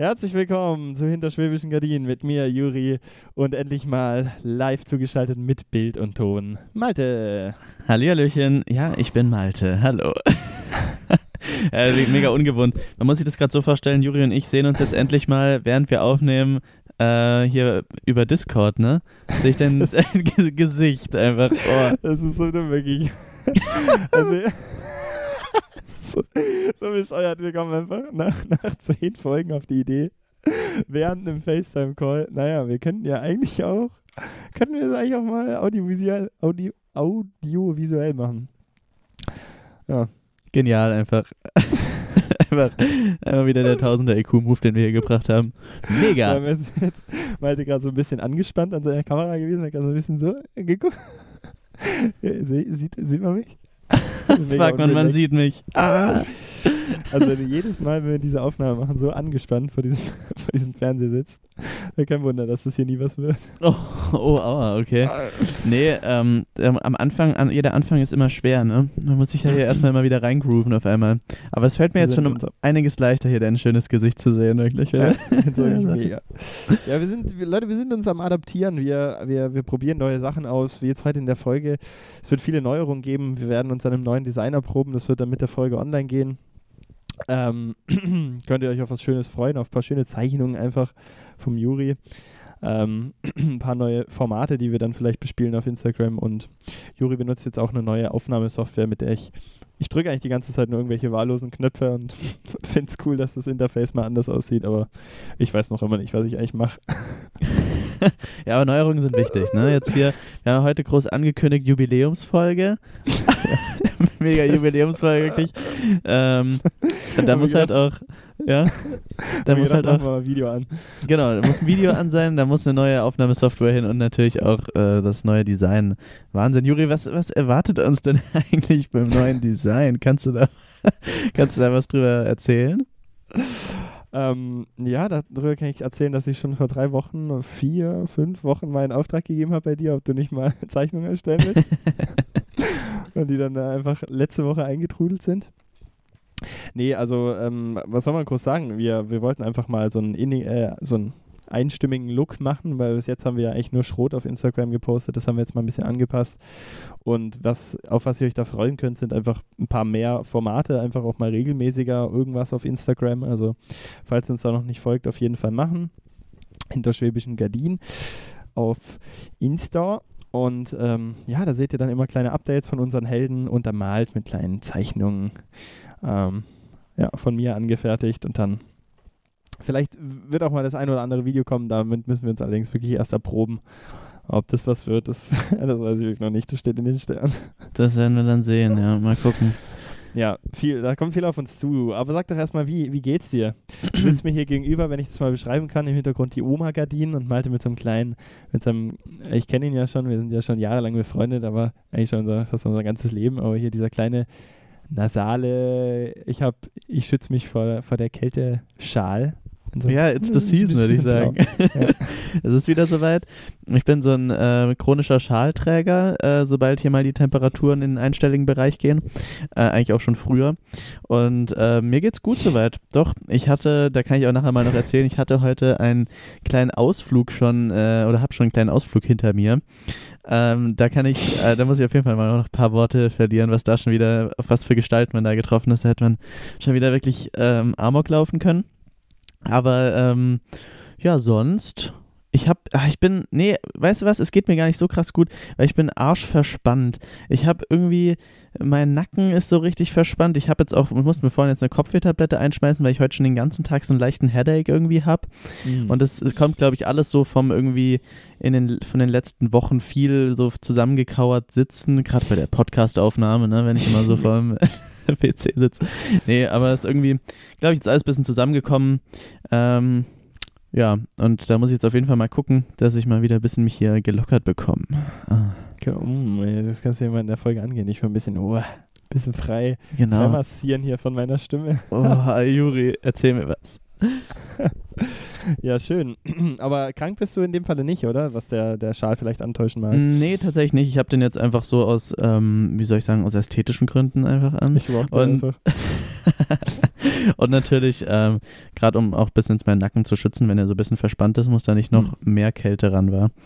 Herzlich willkommen zu Hinterschwäbischen Gardinen mit mir, Juri, und endlich mal live zugeschaltet mit Bild und Ton. Malte. Hallihallöchen, ja, ich bin Malte. Hallo. äh, mega ungewohnt. Man muss sich das gerade so vorstellen, Juri und ich sehen uns jetzt endlich mal, während wir aufnehmen, äh, hier über Discord, ne? Sehe ich dein Gesicht einfach. Oh. Das ist so dumm, wirklich. also, so, so bescheuert, wir kommen einfach nach, nach zehn Folgen auf die Idee, während einem FaceTime-Call, naja, wir könnten ja eigentlich auch, könnten wir das eigentlich auch mal audiovisuell, audio, audiovisuell machen. Ja. Genial einfach. einfach, einfach wieder der Tausender EQ-Move, den wir hier gebracht haben. Mega. Ja, jetzt, jetzt Malte gerade so ein bisschen angespannt an seiner Kamera gewesen, hat gerade so ein bisschen so geguckt. sieht, sieht man mich? Fuck man, man sieht mich. Ah. Also jedes Mal, wenn wir diese Aufnahme machen, so angespannt vor diesem, vor diesem Fernseher sitzt. Kein Wunder, dass das hier nie was wird. Oh, oh aua, okay. Nee, ähm, am Anfang, an, jeder Anfang ist immer schwer, ne? Man muss sich ja hier erstmal immer wieder reingrooven auf einmal. Aber es fällt mir jetzt schon um einiges leichter, hier dein schönes Gesicht zu sehen, wirklich. Ja, so mega. ja wir sind, wir, Leute, wir sind uns am Adaptieren. Wir, wir, wir probieren neue Sachen aus, wie jetzt heute in der Folge. Es wird viele Neuerungen geben. Wir werden uns an einem neuen Designer proben. Das wird dann mit der Folge online gehen. Ähm, könnt ihr euch auf was Schönes freuen, auf ein paar schöne Zeichnungen einfach vom Juri. Ähm, ein paar neue Formate, die wir dann vielleicht bespielen auf Instagram. Und Juri benutzt jetzt auch eine neue Aufnahmesoftware, mit der ich. Ich drücke eigentlich die ganze Zeit nur irgendwelche wahllosen Knöpfe und finde es cool, dass das Interface mal anders aussieht, aber ich weiß noch immer nicht, was ich eigentlich mache. ja, aber Neuerungen sind wichtig, ne? Jetzt hier, wir haben heute groß angekündigt, Jubiläumsfolge. Mega Jubiläumsfolge, wirklich. Ähm, da muss halt auch, ja, da muss halt auch. Mal ein Video an. Genau, da muss ein Video an sein, da muss eine neue Aufnahmesoftware hin und natürlich auch äh, das neue Design. Wahnsinn. Juri, was, was erwartet uns denn eigentlich beim neuen Design? Kannst du da, kannst du da was drüber erzählen? Ähm, ja, darüber kann ich erzählen, dass ich schon vor drei Wochen, vier, fünf Wochen meinen Auftrag gegeben habe bei dir, ob du nicht mal Zeichnungen erstellen willst. und die dann einfach letzte Woche eingetrudelt sind. Nee, also ähm, was soll man groß sagen? Wir, wir wollten einfach mal so einen, äh, so einen einstimmigen Look machen, weil bis jetzt haben wir ja eigentlich nur Schrot auf Instagram gepostet. Das haben wir jetzt mal ein bisschen angepasst. Und was, auf was ihr euch da freuen könnt, sind einfach ein paar mehr Formate, einfach auch mal regelmäßiger irgendwas auf Instagram. Also, falls ihr uns da noch nicht folgt, auf jeden Fall machen. Hinter Schwäbischen Gardinen auf Insta. Und ähm, ja, da seht ihr dann immer kleine Updates von unseren Helden untermalt mit kleinen Zeichnungen ähm, ja, von mir angefertigt und dann vielleicht wird auch mal das ein oder andere Video kommen, damit müssen wir uns allerdings wirklich erst erproben. Ob das was wird, das, das weiß ich wirklich noch nicht. Das steht in den Sternen. Das werden wir dann sehen, ja. Mal gucken. Ja, viel, da kommt viel auf uns zu. Aber sag doch erstmal, wie, wie geht's dir? Du sitzt mir hier gegenüber, wenn ich das mal beschreiben kann, im Hintergrund die Oma-Gardinen und malte mit so einem kleinen, mit so einem, ich kenne ihn ja schon, wir sind ja schon jahrelang befreundet, aber eigentlich schon unser, fast unser ganzes Leben. Aber hier dieser kleine nasale, ich hab, ich schütze mich vor, vor der Kälte Schal so ja, it's the season, würde ich sagen. Ja. es ist wieder soweit. Ich bin so ein äh, chronischer Schalträger, äh, sobald hier mal die Temperaturen in den einstelligen Bereich gehen. Äh, eigentlich auch schon früher. Und äh, mir geht's gut soweit. Doch, ich hatte, da kann ich auch nachher mal noch erzählen, ich hatte heute einen kleinen Ausflug schon, äh, oder habe schon einen kleinen Ausflug hinter mir. Ähm, da kann ich, äh, da muss ich auf jeden Fall mal noch ein paar Worte verlieren, was da schon wieder, auf was für Gestalten man da getroffen ist. Da hätte man schon wieder wirklich ähm, Amok laufen können. Aber ähm, ja, sonst. Ich hab, ach, ich bin, nee, weißt du was, es geht mir gar nicht so krass gut, weil ich bin arschverspannt. Ich habe irgendwie, mein Nacken ist so richtig verspannt. Ich habe jetzt auch, ich musste mir vorhin jetzt eine Kopfwehtablette einschmeißen, weil ich heute schon den ganzen Tag so einen leichten Headache irgendwie habe. Mhm. Und es kommt, glaube ich, alles so vom irgendwie in den, von den letzten Wochen viel so zusammengekauert sitzen, gerade bei der Podcastaufnahme, ne, wenn ich immer so vor dem PC sitze. Nee, aber es ist irgendwie, glaube ich, jetzt alles ein bisschen zusammengekommen. Ähm, ja, und da muss ich jetzt auf jeden Fall mal gucken, dass ich mal wieder ein bisschen mich hier gelockert bekomme. Ah. Das kannst du ja mal in der Folge angehen. Ich war ein bisschen, oh, bisschen frei, genau. frei massieren hier von meiner Stimme. Oh, Juri, erzähl mir was. ja, schön. Aber krank bist du in dem Falle nicht, oder? Was der, der Schal vielleicht antäuschen mag. Nee, tatsächlich nicht. Ich habe den jetzt einfach so aus, ähm, wie soll ich sagen, aus ästhetischen Gründen einfach an. Ich überhaupt Und einfach. Und natürlich, ähm, gerade um auch ein bisschen meinen Nacken zu schützen, wenn er so ein bisschen verspannt ist, muss da nicht noch mhm. mehr Kälte ran war.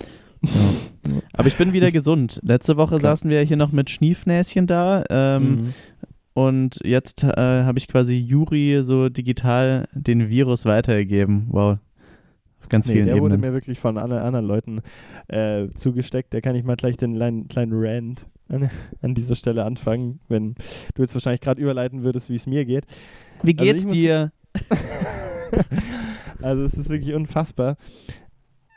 Ja. Aber ich bin wieder ich, gesund. Letzte Woche klar. saßen wir hier noch mit Schniefnäschen da. Ähm, mhm. Und jetzt äh, habe ich quasi Juri so digital den Virus weitergegeben. Wow. ganz nee, vielen der Ebenen. wurde mir wirklich von anderen, anderen Leuten äh, zugesteckt. Da kann ich mal gleich den kleinen, kleinen Rant an, an, dieser Stelle anfangen, wenn du jetzt wahrscheinlich gerade überleiten würdest, wie es mir geht. Wie also geht's also dir? also es ist wirklich unfassbar.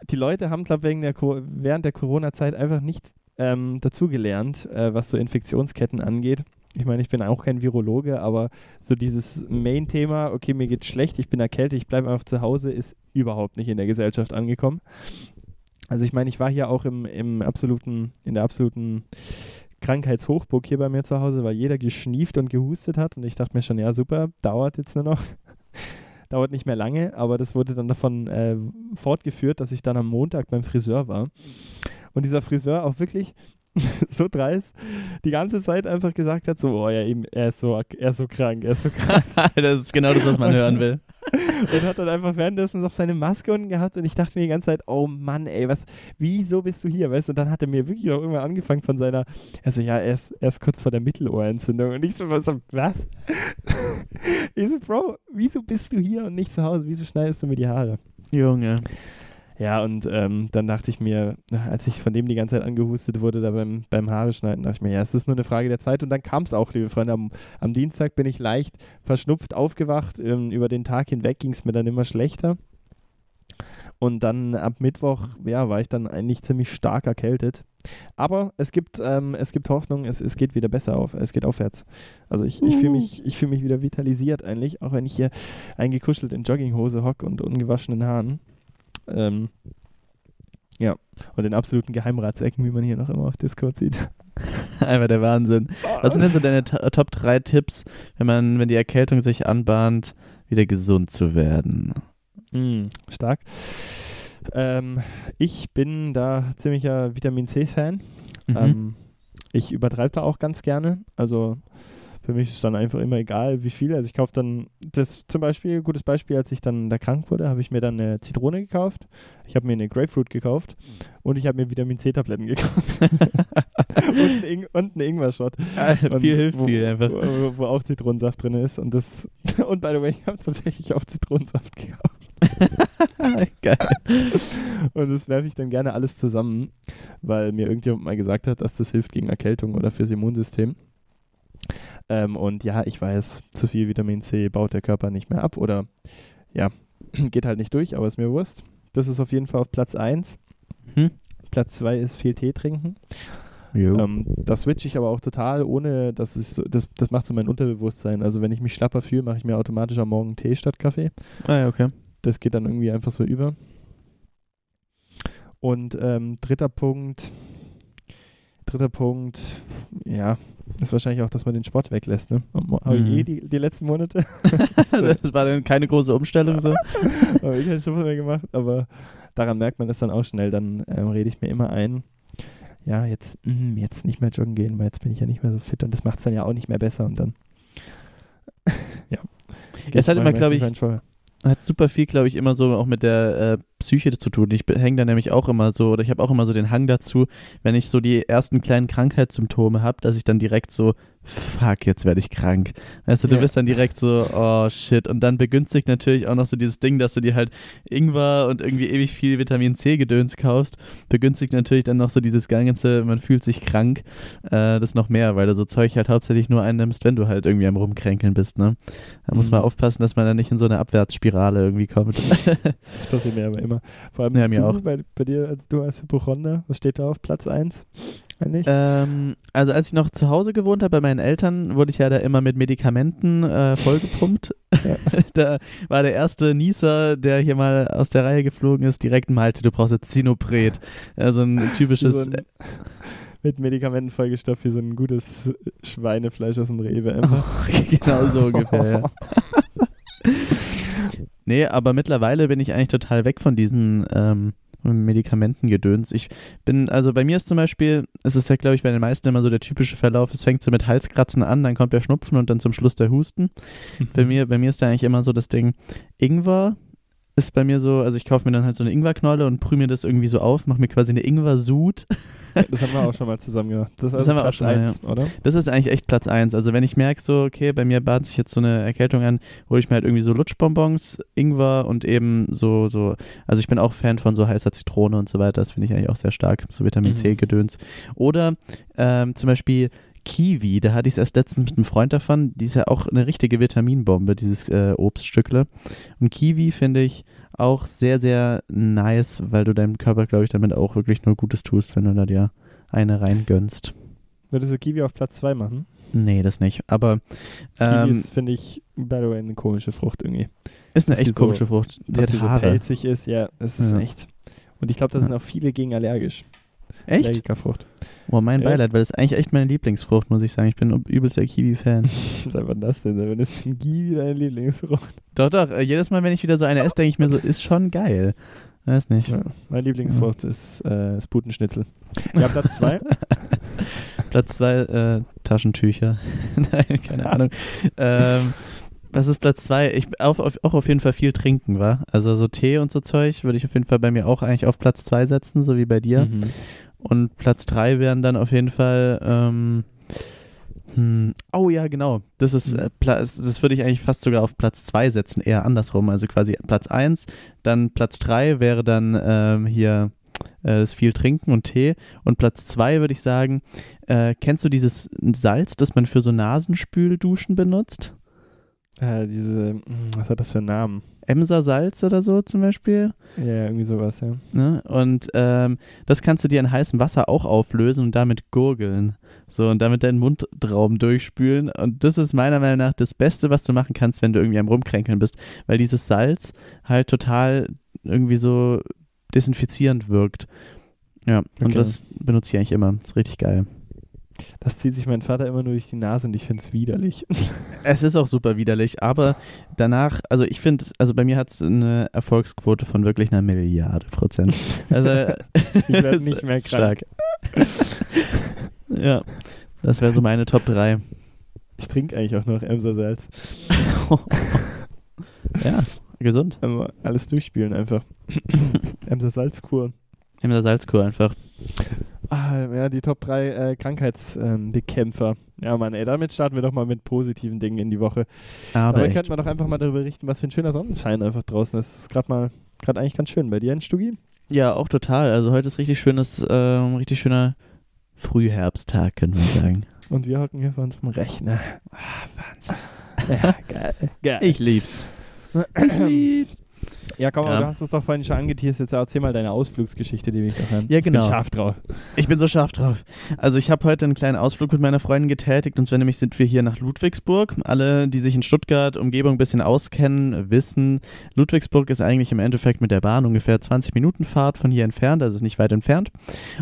Die Leute haben, glaube ich, während der Corona-Zeit einfach nicht ähm, dazugelernt, äh, was so Infektionsketten angeht ich meine, ich bin auch kein Virologe, aber so dieses Main-Thema, okay, mir geht's schlecht, ich bin erkältet, ich bleibe einfach zu Hause, ist überhaupt nicht in der Gesellschaft angekommen. Also ich meine, ich war hier auch im, im absoluten, in der absoluten Krankheitshochburg hier bei mir zu Hause, weil jeder geschnieft und gehustet hat und ich dachte mir schon, ja super, dauert jetzt nur noch. dauert nicht mehr lange, aber das wurde dann davon äh, fortgeführt, dass ich dann am Montag beim Friseur war. Und dieser Friseur auch wirklich, so dreist die ganze Zeit einfach gesagt hat, so, oh ja, eben, er ist so, er ist so krank, er ist so krank. das ist genau das, was man hören will. und hat dann einfach währenddessen noch seine Maske unten gehabt und ich dachte mir die ganze Zeit, oh Mann, ey, was, wieso bist du hier, weißt du, und dann hat er mir wirklich auch immer angefangen von seiner, also ja, er ist, er ist kurz vor der Mittelohrentzündung und ich so, was? was? ich so, Bro, wieso bist du hier und nicht zu Hause, wieso schneidest du mir die Haare? Junge. Ja, und ähm, dann dachte ich mir, als ich von dem die ganze Zeit angehustet wurde, da beim, beim Haare schneiden, dachte ich mir, ja, es ist nur eine Frage der Zeit. Und dann kam es auch, liebe Freunde. Am, am, Dienstag bin ich leicht verschnupft aufgewacht. Ähm, über den Tag hinweg ging es mir dann immer schlechter. Und dann ab Mittwoch, ja, war ich dann eigentlich ziemlich stark erkältet. Aber es gibt, ähm, es gibt Hoffnung, es, es geht wieder besser auf, es geht aufwärts. Also ich, ich fühle mich, fühl mich wieder vitalisiert eigentlich, auch wenn ich hier eingekuschelt in Jogginghose hocke und ungewaschenen Haaren. Ähm, ja, und den absoluten Geheimratsecken, wie man hier noch immer auf Discord sieht. Einfach der Wahnsinn. Was sind denn so deine Top 3 Tipps, wenn man, wenn die Erkältung sich anbahnt, wieder gesund zu werden? Mm, stark. Ähm, ich bin da ziemlicher Vitamin C-Fan. Mhm. Ähm, ich übertreibe da auch ganz gerne. Also für mich ist dann einfach immer egal, wie viel. Also ich kaufe dann, das zum Beispiel, gutes Beispiel, als ich dann da krank wurde, habe ich mir dann eine Zitrone gekauft, ich habe mir eine Grapefruit gekauft und ich habe mir Vitamin C-Tabletten gekauft. und, ein und einen Ingwer-Shot. Ja, viel hilft wo, viel einfach. Wo, wo, auch Zitronensaft drin ist. Und das, und by the way, ich habe tatsächlich auch Zitronensaft gekauft. Geil. Und das werfe ich dann gerne alles zusammen, weil mir irgendjemand mal gesagt hat, dass das hilft gegen Erkältung oder fürs Immunsystem. Ähm, und ja, ich weiß, zu viel Vitamin C baut der Körper nicht mehr ab oder ja, geht halt nicht durch, aber ist mir Wurst. Das ist auf jeden Fall auf Platz 1. Hm. Platz 2 ist viel Tee trinken. Ähm, das switche ich aber auch total, ohne dass es, das, das macht so mein Unterbewusstsein. Also wenn ich mich schlapper fühle, mache ich mir automatisch am Morgen Tee statt Kaffee. Ah ja, okay. Das geht dann irgendwie einfach so über. Und ähm, dritter Punkt, dritter Punkt, ja, ist wahrscheinlich auch, dass man den Sport weglässt, ne? Habe ich eh die, die letzten Monate. das war dann keine große Umstellung so. Habe ich halt schon mehr gemacht, aber daran merkt man das dann auch schnell. Dann ähm, rede ich mir immer ein, ja, jetzt, mh, jetzt nicht mehr joggen gehen, weil jetzt bin ich ja nicht mehr so fit und das macht es dann ja auch nicht mehr besser und dann, ja. Es hat immer, glaube ich, hat super viel, glaube ich, immer so auch mit der äh, Psyche zu tun. Ich hänge da nämlich auch immer so, oder ich habe auch immer so den Hang dazu, wenn ich so die ersten kleinen Krankheitssymptome habe, dass ich dann direkt so fuck, jetzt werde ich krank. Weißt du, du ja. bist dann direkt so, oh shit. Und dann begünstigt natürlich auch noch so dieses Ding, dass du dir halt Ingwer und irgendwie ewig viel Vitamin C-Gedöns kaufst. Begünstigt natürlich dann noch so dieses ganze, man fühlt sich krank, äh, das noch mehr, weil du so Zeug halt hauptsächlich nur einnimmst, wenn du halt irgendwie am Rumkränkeln bist, ne? Da mhm. muss man mhm. aufpassen, dass man dann nicht in so eine Abwärtsspirale irgendwie kommt. das passiert mir aber immer. Vor allem ja, mir du, auch. Bei, bei dir, als du als Hypochonder, was steht da auf Platz 1? Ähm, also als ich noch zu Hause gewohnt habe bei meinen Eltern, wurde ich ja da immer mit Medikamenten äh, vollgepumpt. Ja. da war der erste Nieser, der hier mal aus der Reihe geflogen ist, direkt Malte, du brauchst jetzt Zinopret. Also ein typisches... So ein, mit Medikamenten vollgestopft wie so ein gutes Schweinefleisch aus dem Rewe. Oh, genau so ungefähr, ja. Nee, aber mittlerweile bin ich eigentlich total weg von diesen ähm, Medikamentengedöns. Ich bin, also bei mir ist zum Beispiel, es ist ja, glaube ich, bei den meisten immer so der typische Verlauf, es fängt so mit Halskratzen an, dann kommt der Schnupfen und dann zum Schluss der Husten. Mhm. Bei, mir, bei mir ist da eigentlich immer so das Ding, Ingwer ist bei mir so, also ich kaufe mir dann halt so eine Ingwerknolle und prühe mir das irgendwie so auf, mache mir quasi eine Ingwer-Sud. das haben wir auch schon mal zusammen gemacht. Das ist das also Platz 1, ja. oder? Das ist eigentlich echt Platz 1. Also wenn ich merke so, okay, bei mir bat sich jetzt so eine Erkältung an, hole ich mir halt irgendwie so Lutschbonbons, Ingwer und eben so, so, also ich bin auch Fan von so heißer Zitrone und so weiter, das finde ich eigentlich auch sehr stark, so Vitamin mhm. C-Gedöns. Oder ähm, zum Beispiel Kiwi, da hatte ich es erst letztens mit einem Freund davon. Die ist ja auch eine richtige Vitaminbombe, dieses äh, Obststückle. Und Kiwi finde ich auch sehr, sehr nice, weil du deinem Körper, glaube ich, damit auch wirklich nur Gutes tust, wenn du da dir eine reingönnst. Würdest du Kiwi auf Platz 2 machen? Nee, das nicht. Aber ähm, Kiwi ist, finde ich, by the way, eine komische Frucht irgendwie. Ist eine echt komische so, Frucht. Die dass sie so pelzig ist, ja, es ist ja. echt. Und ich glaube, da sind auch viele gegen allergisch. Echt? Allergikerfrucht. Boah, mein Beileid, weil das ist eigentlich echt meine Lieblingsfrucht, muss ich sagen. Ich bin übelst der Kiwi-Fan. Was war das denn? Wenn ist ein Kiwi deine Lieblingsfrucht? Doch, doch. Äh, jedes Mal, wenn ich wieder so eine esse, denke ich mir so, ist schon geil. Weiß nicht. Ja, meine Lieblingsfrucht ja. ist, äh, ist Putenschnitzel. Ja, Platz zwei. Platz zwei, äh, Taschentücher. Nein, keine Ahnung. ähm, was ist Platz zwei? Ich auf, auf, auch auf jeden Fall viel trinken, war. Also so Tee und so Zeug würde ich auf jeden Fall bei mir auch eigentlich auf Platz zwei setzen, so wie bei dir. Mhm. Und Platz 3 wären dann auf jeden Fall. Ähm, hm, oh ja, genau. Das ist mhm. äh, das würde ich eigentlich fast sogar auf Platz 2 setzen, eher andersrum. Also quasi Platz 1, dann Platz 3 wäre dann ähm, hier äh, das viel Trinken und Tee. Und Platz 2 würde ich sagen, äh, kennst du dieses Salz, das man für so Nasenspülduschen benutzt? Äh, diese, hm, was hat das für einen Namen? Emser Salz oder so zum Beispiel. Ja, irgendwie sowas, ja. Ne? Und ähm, das kannst du dir in heißem Wasser auch auflösen und damit gurgeln. So, und damit deinen Mundraum durchspülen. Und das ist meiner Meinung nach das Beste, was du machen kannst, wenn du irgendwie am Rumkränkeln bist. Weil dieses Salz halt total irgendwie so desinfizierend wirkt. Ja, okay. und das benutze ich eigentlich immer. Das ist richtig geil. Das zieht sich mein Vater immer nur durch die Nase und ich finde es widerlich. Es ist auch super widerlich, aber danach, also ich finde, also bei mir hat es eine Erfolgsquote von wirklich einer Milliarde Prozent. Also ich werde nicht mehr krank. stark. ja, das wäre so meine Top 3. Ich trinke eigentlich auch noch Emser Salz. ja, gesund. Aber alles durchspielen einfach. Emser Salzkur. Emser Salzkur einfach. Ah, ja, die Top 3 äh, Krankheitsbekämpfer. Ähm, ja, Mann, ey, damit starten wir doch mal mit positiven Dingen in die Woche. Aber, Aber könnten wir doch einfach mal darüber berichten, was für ein schöner Sonnenschein einfach draußen ist. Das ist gerade mal, gerade eigentlich ganz schön. Bei dir Stugi? Ja, auch total. Also heute ist richtig schönes, äh, richtig schöner Frühherbsttag, können wir sagen. Und wir hocken hier vor unserem Rechner. Ah, Wahnsinn. Ja, geil. geil. Ich lieb's. Ich lieb's. Ja, komm, ja. du hast es doch vorhin schon angeteased. Jetzt erzähl mal deine Ausflugsgeschichte, die will ich doch hören. Ja, genau. Ich bin scharf drauf. Ich bin so scharf drauf. Also, ich habe heute einen kleinen Ausflug mit meiner Freundin getätigt. Und zwar nämlich sind wir hier nach Ludwigsburg. Alle, die sich in Stuttgart, Umgebung ein bisschen auskennen, wissen, Ludwigsburg ist eigentlich im Endeffekt mit der Bahn ungefähr 20 Minuten Fahrt von hier entfernt. Also, ist nicht weit entfernt.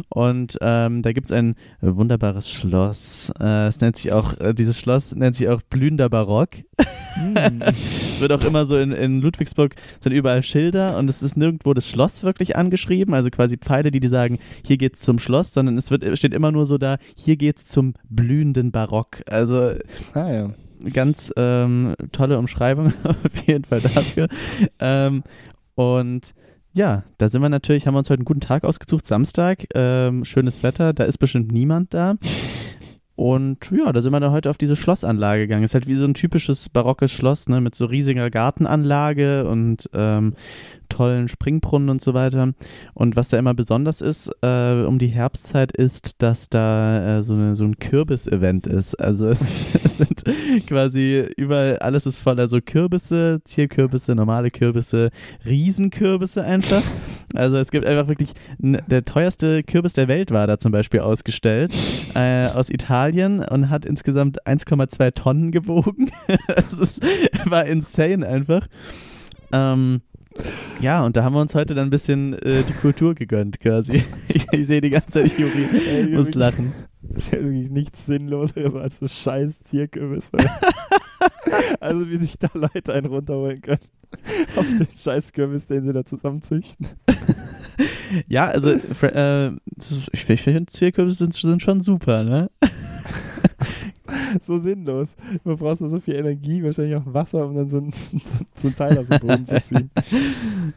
Und ähm, da gibt es ein wunderbares Schloss. Äh, es nennt sich auch, äh, dieses Schloss nennt sich auch Blühender Barock. Wird auch immer so in, in Ludwigsburg sind überall Schilder und es ist nirgendwo das Schloss wirklich angeschrieben, also quasi Pfeile, die die sagen, hier geht's zum Schloss, sondern es wird, steht immer nur so da, hier geht's zum blühenden Barock. Also ah, ja. ganz ähm, tolle Umschreibung auf jeden Fall dafür. ähm, und ja, da sind wir natürlich, haben wir uns heute einen guten Tag ausgesucht, Samstag, ähm, schönes Wetter, da ist bestimmt niemand da. Und ja, da sind wir dann heute auf diese Schlossanlage gegangen. Ist halt wie so ein typisches barockes Schloss, ne, mit so riesiger Gartenanlage und ähm, tollen Springbrunnen und so weiter. Und was da immer besonders ist, äh, um die Herbstzeit, ist, dass da äh, so, eine, so ein Kürbis-Event ist. Also es, es, sind quasi überall, alles ist voller so Kürbisse, Zierkürbisse, normale Kürbisse, Riesenkürbisse einfach. Also es gibt einfach wirklich, der teuerste Kürbis der Welt war da zum Beispiel ausgestellt, äh, aus Italien und hat insgesamt 1,2 Tonnen gewogen. das ist, war insane einfach. Ähm, ja, und da haben wir uns heute dann ein bisschen äh, die Kultur gegönnt, quasi. ich, ich sehe die ganze Zeit Juri, muss lachen. Das ist ja irgendwie nichts Sinnloseres als so scheiß Zierkürbisse. also wie sich da Leute einen runterholen können. Auf den scheiß Kürbis, den sie da zusammenzüchten. ja, also äh, ich finde, Zierkürbisse sind, sind schon super, ne? so sinnlos. Du brauchst so viel Energie, wahrscheinlich auch Wasser, um dann so ein, so ein Teil aus dem Boden zu ziehen.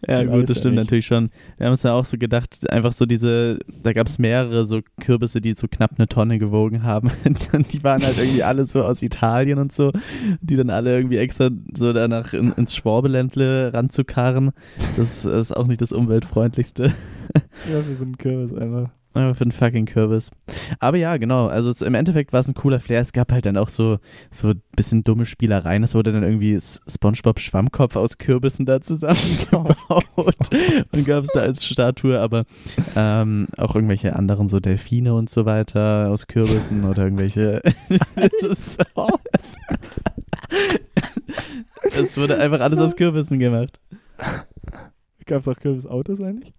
ja, ja gut, das stimmt ja natürlich schon. Wir haben uns ja auch so gedacht, einfach so diese, da gab es mehrere so Kürbisse, die so knapp eine Tonne gewogen haben. und die waren halt irgendwie alle so aus Italien und so, die dann alle irgendwie extra so danach in, ins Schwabeländle ranzukarren. Das ist auch nicht das umweltfreundlichste. ja, wir sind Kürbis einfach. Aber für den fucking Kürbis. Aber ja, genau. Also es, im Endeffekt war es ein cooler Flair. Es gab halt dann auch so, so ein bisschen dumme Spielereien. Es wurde dann irgendwie Spongebob Schwammkopf aus Kürbissen da zusammengebaut und gab es da als Statue. Aber ähm, auch irgendwelche anderen, so Delfine und so weiter aus Kürbissen oder irgendwelche. es wurde einfach alles aus Kürbissen gemacht. Gab es auch Kürbisautos eigentlich?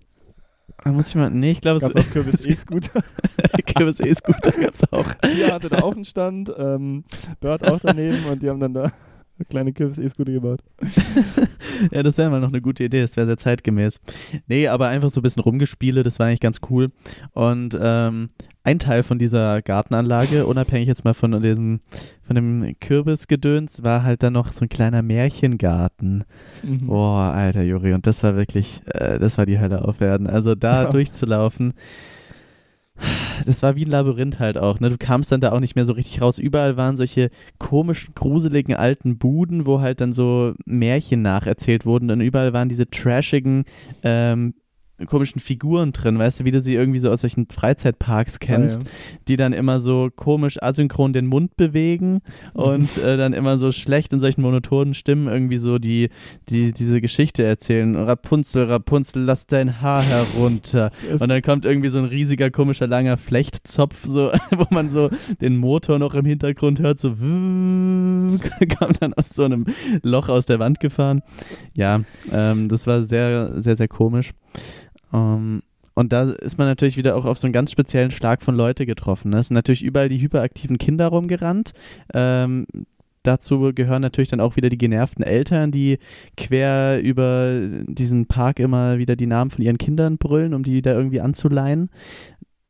Da muss ich mal, nee, ich glaube, es gab auch Kürbis E-Scooter. Kürbis E-Scooter gab es auch. Tia hatte da auch einen Stand, ähm, Bird auch daneben und die haben dann da kleine Kürbis-E-Scooter gebaut. ja, das wäre mal noch eine gute Idee, das wäre sehr zeitgemäß. Nee, aber einfach so ein bisschen rumgespiele, das war eigentlich ganz cool. Und ähm, ein Teil von dieser Gartenanlage, unabhängig jetzt mal von dem, von dem Kürbisgedöns, war halt dann noch so ein kleiner Märchengarten. Mhm. Boah, alter Juri, und das war wirklich, äh, das war die Hölle auf Erden. Also da ja. durchzulaufen das war wie ein Labyrinth halt auch, ne? Du kamst dann da auch nicht mehr so richtig raus. Überall waren solche komischen, gruseligen alten Buden, wo halt dann so Märchen nacherzählt wurden. Und überall waren diese trashigen ähm, komischen Figuren drin, weißt du, wie du sie irgendwie so aus solchen Freizeitparks kennst, ah, ja. die dann immer so komisch asynchron den Mund bewegen mhm. und äh, dann immer so schlecht in solchen monotonen Stimmen irgendwie so die, die diese Geschichte erzählen. Rapunzel, Rapunzel, lass dein Haar herunter. und dann kommt irgendwie so ein riesiger, komischer, langer Flechtzopf, so, wo man so den Motor noch im Hintergrund hört, so kommt dann aus so einem Loch aus der Wand gefahren. Ja, ähm, das war sehr, sehr, sehr komisch. Um, ähm, und da ist man natürlich wieder auch auf so einen ganz speziellen Schlag von Leute getroffen. Ne? Es sind natürlich überall die hyperaktiven Kinder rumgerannt. Ähm, dazu gehören natürlich dann auch wieder die genervten Eltern, die quer über diesen Park immer wieder die Namen von ihren Kindern brüllen, um die da irgendwie anzuleihen.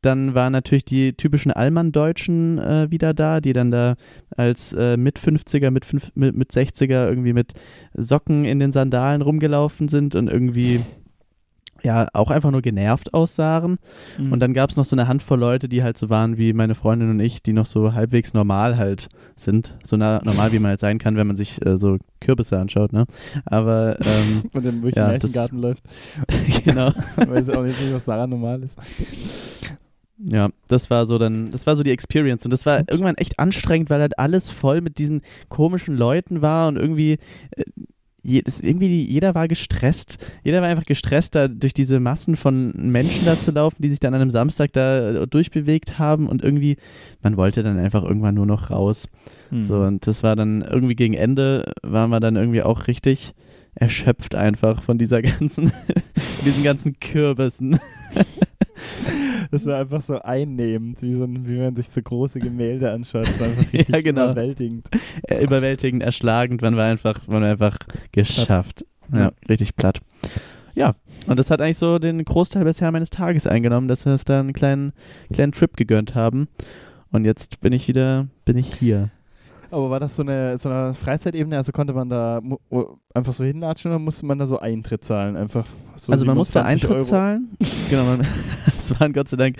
Dann waren natürlich die typischen Allmann-Deutschen äh, wieder da, die dann da als äh, mit 50er, mit, mit, mit 60er irgendwie mit Socken in den Sandalen rumgelaufen sind und irgendwie ja auch einfach nur genervt aussahen. Mhm. Und dann gab es noch so eine Handvoll Leute, die halt so waren wie meine Freundin und ich, die noch so halbwegs normal halt sind. So na, normal, wie man halt sein kann, wenn man sich äh, so Kürbisse anschaut, ne? Aber ähm, und dann wirklich ja, im Garten läuft. genau. Weiß auch nicht, was daran normal ist. Ja, das war so dann, das war so die Experience und das war irgendwann echt anstrengend, weil halt alles voll mit diesen komischen Leuten war und irgendwie äh, je, irgendwie jeder war gestresst. Jeder war einfach gestresst, da durch diese Massen von Menschen da zu laufen, die sich dann an einem Samstag da durchbewegt haben und irgendwie, man wollte dann einfach irgendwann nur noch raus. Mhm. So, und das war dann irgendwie gegen Ende, waren wir dann irgendwie auch richtig erschöpft einfach von dieser ganzen, diesen ganzen Kürbissen. Das war einfach so einnehmend, wie, so ein, wie man sich so große Gemälde anschaut. Das war einfach richtig ja, genau. überwältigend. Äh, überwältigend, erschlagend. Man war einfach, man war einfach geschafft. Platt. Ja, richtig platt. Ja, und das hat eigentlich so den Großteil bisher meines Tages eingenommen, dass wir uns da einen kleinen, kleinen Trip gegönnt haben. Und jetzt bin ich wieder, bin ich hier. Aber war das so eine, so eine Freizeitebene? Also konnte man da einfach so hinlatschen oder musste man da so Eintritt zahlen? Einfach so also man musste Eintritt Euro. zahlen. genau, man, es waren Gott sei Dank,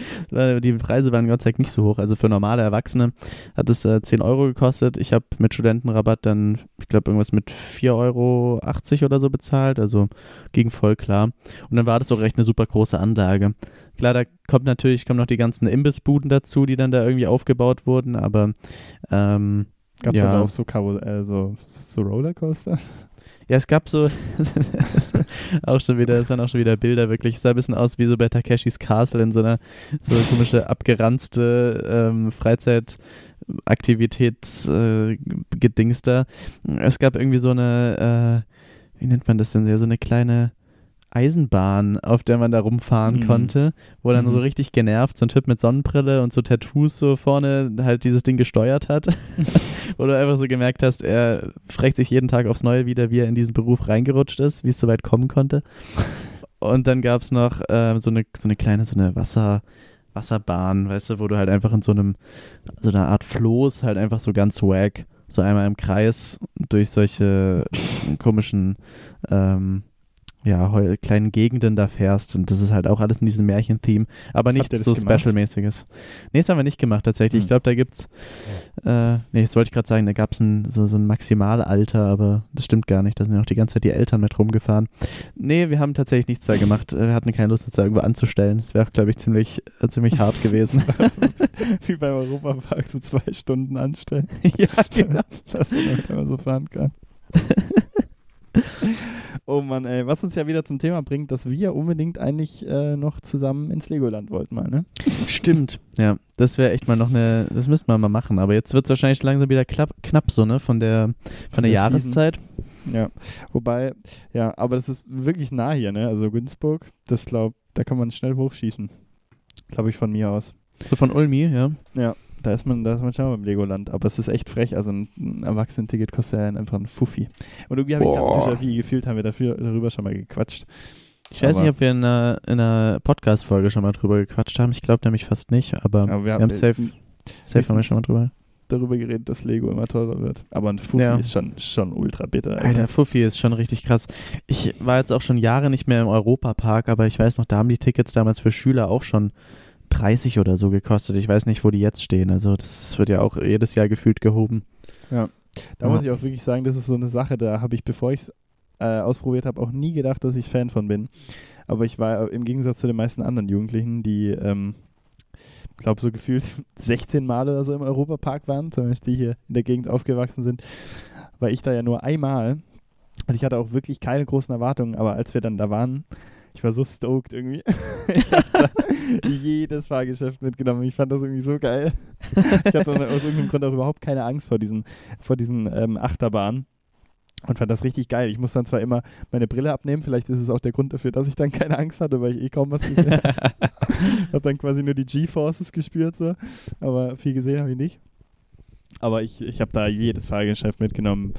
die Preise waren Gott sei Dank nicht so hoch. Also für normale Erwachsene hat es äh, 10 Euro gekostet. Ich habe mit Studentenrabatt dann, ich glaube, irgendwas mit 4,80 Euro oder so bezahlt. Also ging voll klar. Und dann war das auch recht eine super große Anlage. Klar, da kommt natürlich, kommen noch die ganzen Imbissbuden dazu, die dann da irgendwie aufgebaut wurden, aber ähm, Gab es ja. aber auch so, äh, so, so Rollercoaster? Ja, es gab so auch schon wieder, es waren auch schon wieder Bilder wirklich. Es sah ein bisschen aus wie so bei Takeshis Castle in so einer so eine komische abgeranzte ähm, Freizeitaktivitätsgedingster. Äh, es gab irgendwie so eine, äh, wie nennt man das denn, so eine kleine Eisenbahn, auf der man da rumfahren mhm. konnte, wo dann mhm. so richtig genervt so ein Typ mit Sonnenbrille und so Tattoos so vorne halt dieses Ding gesteuert hat, wo du einfach so gemerkt hast, er fragt sich jeden Tag aufs Neue wieder, wie er in diesen Beruf reingerutscht ist, wie es so weit kommen konnte. Und dann gab es noch äh, so, eine, so eine kleine, so eine Wasser, Wasserbahn, weißt du, wo du halt einfach in so einem, so einer Art Floß halt einfach so ganz wack, so einmal im Kreis durch solche komischen ähm, ja, kleinen Gegenden da fährst. Und das ist halt auch alles in diesem Märchen-Theme. Aber nichts so Special-mäßiges. Nee, das haben wir nicht gemacht tatsächlich. Hm. Ich glaube, da gibt's, äh, nee, jetzt wollte ich gerade sagen, da gab es ein, so, so ein Maximalalter, aber das stimmt gar nicht. Da sind ja auch die ganze Zeit die Eltern mit rumgefahren. Nee, wir haben tatsächlich nichts da gemacht. Wir hatten keine Lust, uns da irgendwo anzustellen. Das wäre auch, glaube ich, ziemlich, äh, ziemlich hart gewesen. Wie beim Europapark, so zwei Stunden anstellen. ja, genau. Dass man so fahren kann. Oh Mann, ey, was uns ja wieder zum Thema bringt, dass wir unbedingt eigentlich äh, noch zusammen ins Legoland wollten mal, ne? Stimmt, ja. Das wäre echt mal noch eine, das müssten wir mal machen. Aber jetzt wird es wahrscheinlich langsam wieder knapp, knapp so, ne? Von der, von der, der Jahreszeit. Ja, wobei, ja, aber das ist wirklich nah hier, ne? Also Günzburg, das glaub, da kann man schnell hochschießen. Glaube ich von mir aus. So von Ulmi, ja? Ja, da ist man, da ist man schon beim Legoland. Aber es ist echt frech. Also ein, ein Erwachsenenticket kostet ja einfach ein Fuffi. Und irgendwie habe ich gerade déjà gefühlt, haben wir dafür, darüber schon mal gequatscht. Ich weiß aber nicht, ob wir in einer, in einer Podcast-Folge schon mal drüber gequatscht haben. Ich glaube nämlich fast nicht, aber, aber wir, wir, haben safe, safe haben wir schon mal drüber. Darüber geredet, dass Lego immer teurer wird. Aber ein Fuffi ja. ist schon, schon ultra bitter. Alter. Alter, Fuffi ist schon richtig krass. Ich war jetzt auch schon Jahre nicht mehr im Europapark, aber ich weiß noch, da haben die Tickets damals für Schüler auch schon 30 oder so gekostet. Ich weiß nicht, wo die jetzt stehen. Also das wird ja auch jedes Jahr gefühlt gehoben. Ja, da ja. muss ich auch wirklich sagen, das ist so eine Sache, da habe ich, bevor ich es äh, ausprobiert habe, auch nie gedacht, dass ich Fan von bin. Aber ich war im Gegensatz zu den meisten anderen Jugendlichen, die, ähm, ich glaube, so gefühlt 16 Mal oder so im Europapark waren, zumindest die hier in der Gegend aufgewachsen sind, war ich da ja nur einmal. Und ich hatte auch wirklich keine großen Erwartungen, aber als wir dann da waren, ich war so stoked irgendwie. ich habe jedes Fahrgeschäft mitgenommen. Ich fand das irgendwie so geil. Ich hatte aus irgendeinem Grund auch überhaupt keine Angst vor diesen, vor diesen ähm, Achterbahnen. Und fand das richtig geil. Ich muss dann zwar immer meine Brille abnehmen, vielleicht ist es auch der Grund dafür, dass ich dann keine Angst hatte, weil ich eh kaum was gesehen habe. habe dann quasi nur die G-Forces gespürt, so. aber viel gesehen habe ich nicht. Aber ich, ich habe da jedes Fahrgeschäft mitgenommen.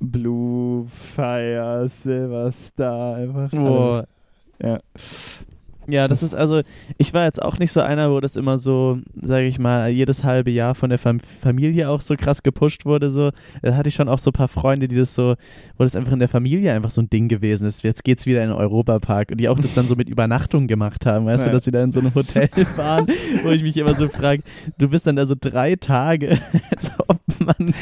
Blue Fire, Silver Star, einfach. Boah. Ja. Ja, das ist also, ich war jetzt auch nicht so einer, wo das immer so, sage ich mal, jedes halbe Jahr von der Fam Familie auch so krass gepusht wurde. So, da hatte ich schon auch so ein paar Freunde, die das so, wo das einfach in der Familie einfach so ein Ding gewesen ist. Jetzt geht's wieder in den Europapark und die auch das dann so mit Übernachtung gemacht haben, weißt ja. du, dass sie da in so einem Hotel waren, wo ich mich immer so frage, du bist dann da so drei Tage, als ob man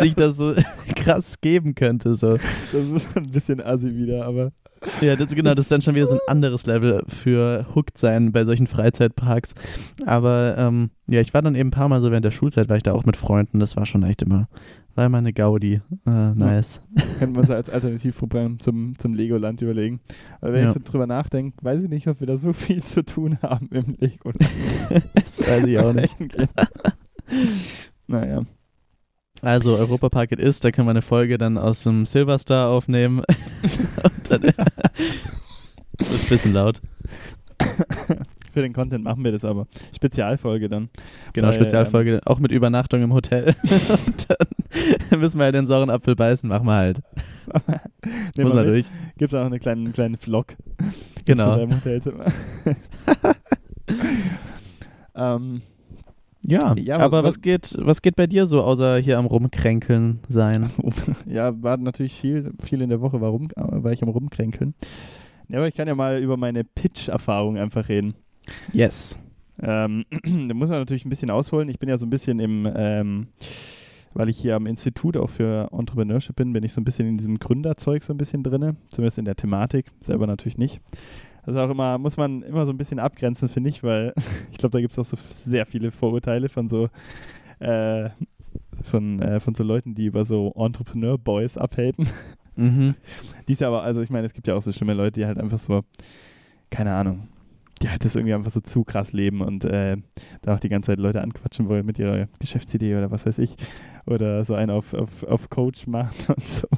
sich das so krass geben könnte. So. Das ist schon ein bisschen assi wieder, aber. Ja, das, genau, das ist dann schon wieder so ein anderes Level für Hooked sein bei solchen Freizeitparks. Aber ähm, ja, ich war dann eben ein paar Mal so während der Schulzeit, war ich da auch mit Freunden. Das war schon echt immer, war immer eine Gaudi. Äh, nice. Ja. Könnte man so als Alternativprogramm zum, zum Legoland überlegen. Aber wenn ja. ich so drüber nachdenke, weiß ich nicht, ob wir da so viel zu tun haben im Legoland. das weiß ich auch nicht. naja. Also Europapark ist, da können wir eine Folge dann aus dem Silverstar aufnehmen. dann, das ist ein bisschen laut. Für den Content machen wir das aber. Spezialfolge dann. Genau, Weil, Spezialfolge, ähm, auch mit Übernachtung im Hotel. dann müssen wir halt den sauren Apfel beißen, machen wir halt. Muss mal durch. Gibt es auch eine kleine, kleine Vlog. Genau. Im Hotelzimmer. ähm, ja, ja aber was, was, geht, was geht bei dir so, außer hier am Rumkränkeln sein? Ja, war natürlich viel, viel in der Woche, warum war ich am Rumkränkeln. Ja, aber ich kann ja mal über meine Pitch-Erfahrung einfach reden. Yes. Ähm, da muss man natürlich ein bisschen ausholen. Ich bin ja so ein bisschen im, ähm, weil ich hier am Institut auch für Entrepreneurship bin, bin ich so ein bisschen in diesem Gründerzeug so ein bisschen drin, zumindest in der Thematik, selber natürlich nicht. Das ist auch immer, muss man immer so ein bisschen abgrenzen, finde ich, weil ich glaube, da gibt es auch so sehr viele Vorurteile von so, äh, von, äh, von so Leuten, die über so Entrepreneur-Boys abhaten. Mhm. Dies aber, also ich meine, es gibt ja auch so schlimme Leute, die halt einfach so, keine Ahnung, die halt das irgendwie einfach so zu krass leben und äh, da auch die ganze Zeit Leute anquatschen wollen mit ihrer Geschäftsidee oder was weiß ich. Oder so einen auf, auf, auf Coach machen und so.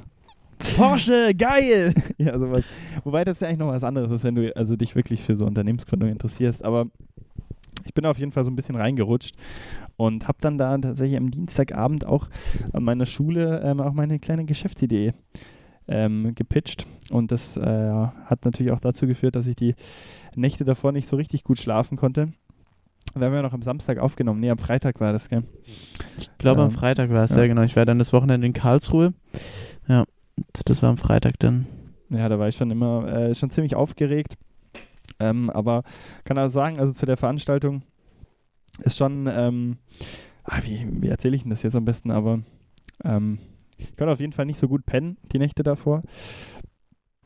Porsche, geil! ja, sowas. Wobei das ja eigentlich noch was anderes ist, wenn du also dich wirklich für so Unternehmensgründung interessierst. Aber ich bin auf jeden Fall so ein bisschen reingerutscht und habe dann da tatsächlich am Dienstagabend auch an meiner Schule ähm, auch meine kleine Geschäftsidee ähm, gepitcht. Und das äh, hat natürlich auch dazu geführt, dass ich die Nächte davor nicht so richtig gut schlafen konnte. Wir haben ja noch am Samstag aufgenommen. Nee, am Freitag war das, gell? Ich glaube, ähm, am Freitag war es, ja. ja. genau. Ich war dann das Wochenende in Karlsruhe. Ja, das war am Freitag dann. Ja, da war ich schon immer äh, schon ziemlich aufgeregt. Ähm, aber kann auch sagen, also zu der Veranstaltung ist schon, ähm, ah, wie, wie erzähle ich denn das jetzt am besten, aber ähm, ich konnte auf jeden Fall nicht so gut pennen, die Nächte davor.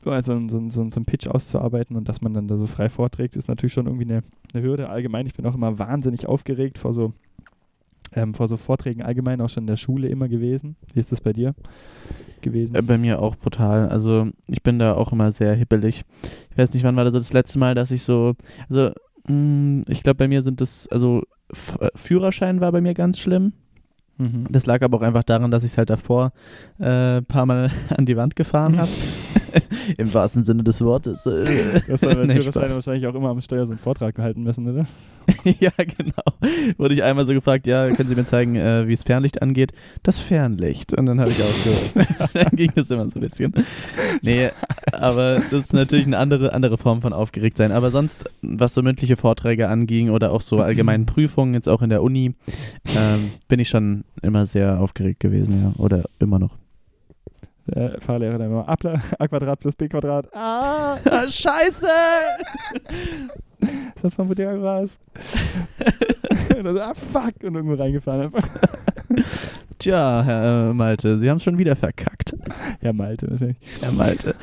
Also so, so, so einen Pitch auszuarbeiten und dass man dann da so frei vorträgt, ist natürlich schon irgendwie eine, eine Hürde. Allgemein, ich bin auch immer wahnsinnig aufgeregt vor so, ähm, vor so Vorträgen allgemein, auch schon in der Schule immer gewesen. Wie ist das bei dir gewesen? Äh, bei mir auch brutal. Also ich bin da auch immer sehr hippelig. Ich weiß nicht, wann war das so das letzte Mal, dass ich so, also mh, mm, ich glaube bei mir sind das, also F Führerschein war bei mir ganz schlimm. Mhm. Das lag aber auch einfach daran, dass ich es halt davor ein äh, paar Mal an die Wand gefahren habe. Im wahrsten Sinne des Wortes. Das war nee, wahrscheinlich auch immer am Steuer so einen Vortrag gehalten müssen, oder? ja, genau. Wurde ich einmal so gefragt, ja, können Sie mir zeigen, äh, wie es Fernlicht angeht? Das Fernlicht. Und dann habe ich ausgehört. dann ging das immer so ein bisschen. Nee, aber das ist natürlich eine andere, andere Form von aufgeregt sein. Aber sonst, was so mündliche Vorträge anging oder auch so allgemeinen Prüfungen, jetzt auch in der Uni, ähm, bin ich schon immer sehr aufgeregt gewesen, ja. Oder immer noch. Der Fahrlehrer dann immer A, A Quadrat plus B Quadrat. Ah, scheiße! das ist das von Pythagoras. und dann so, ah, fuck! Und irgendwo reingefahren einfach. Tja, Herr Malte, Sie haben es schon wieder verkackt. Ja, Malte wahrscheinlich. Herr Malte.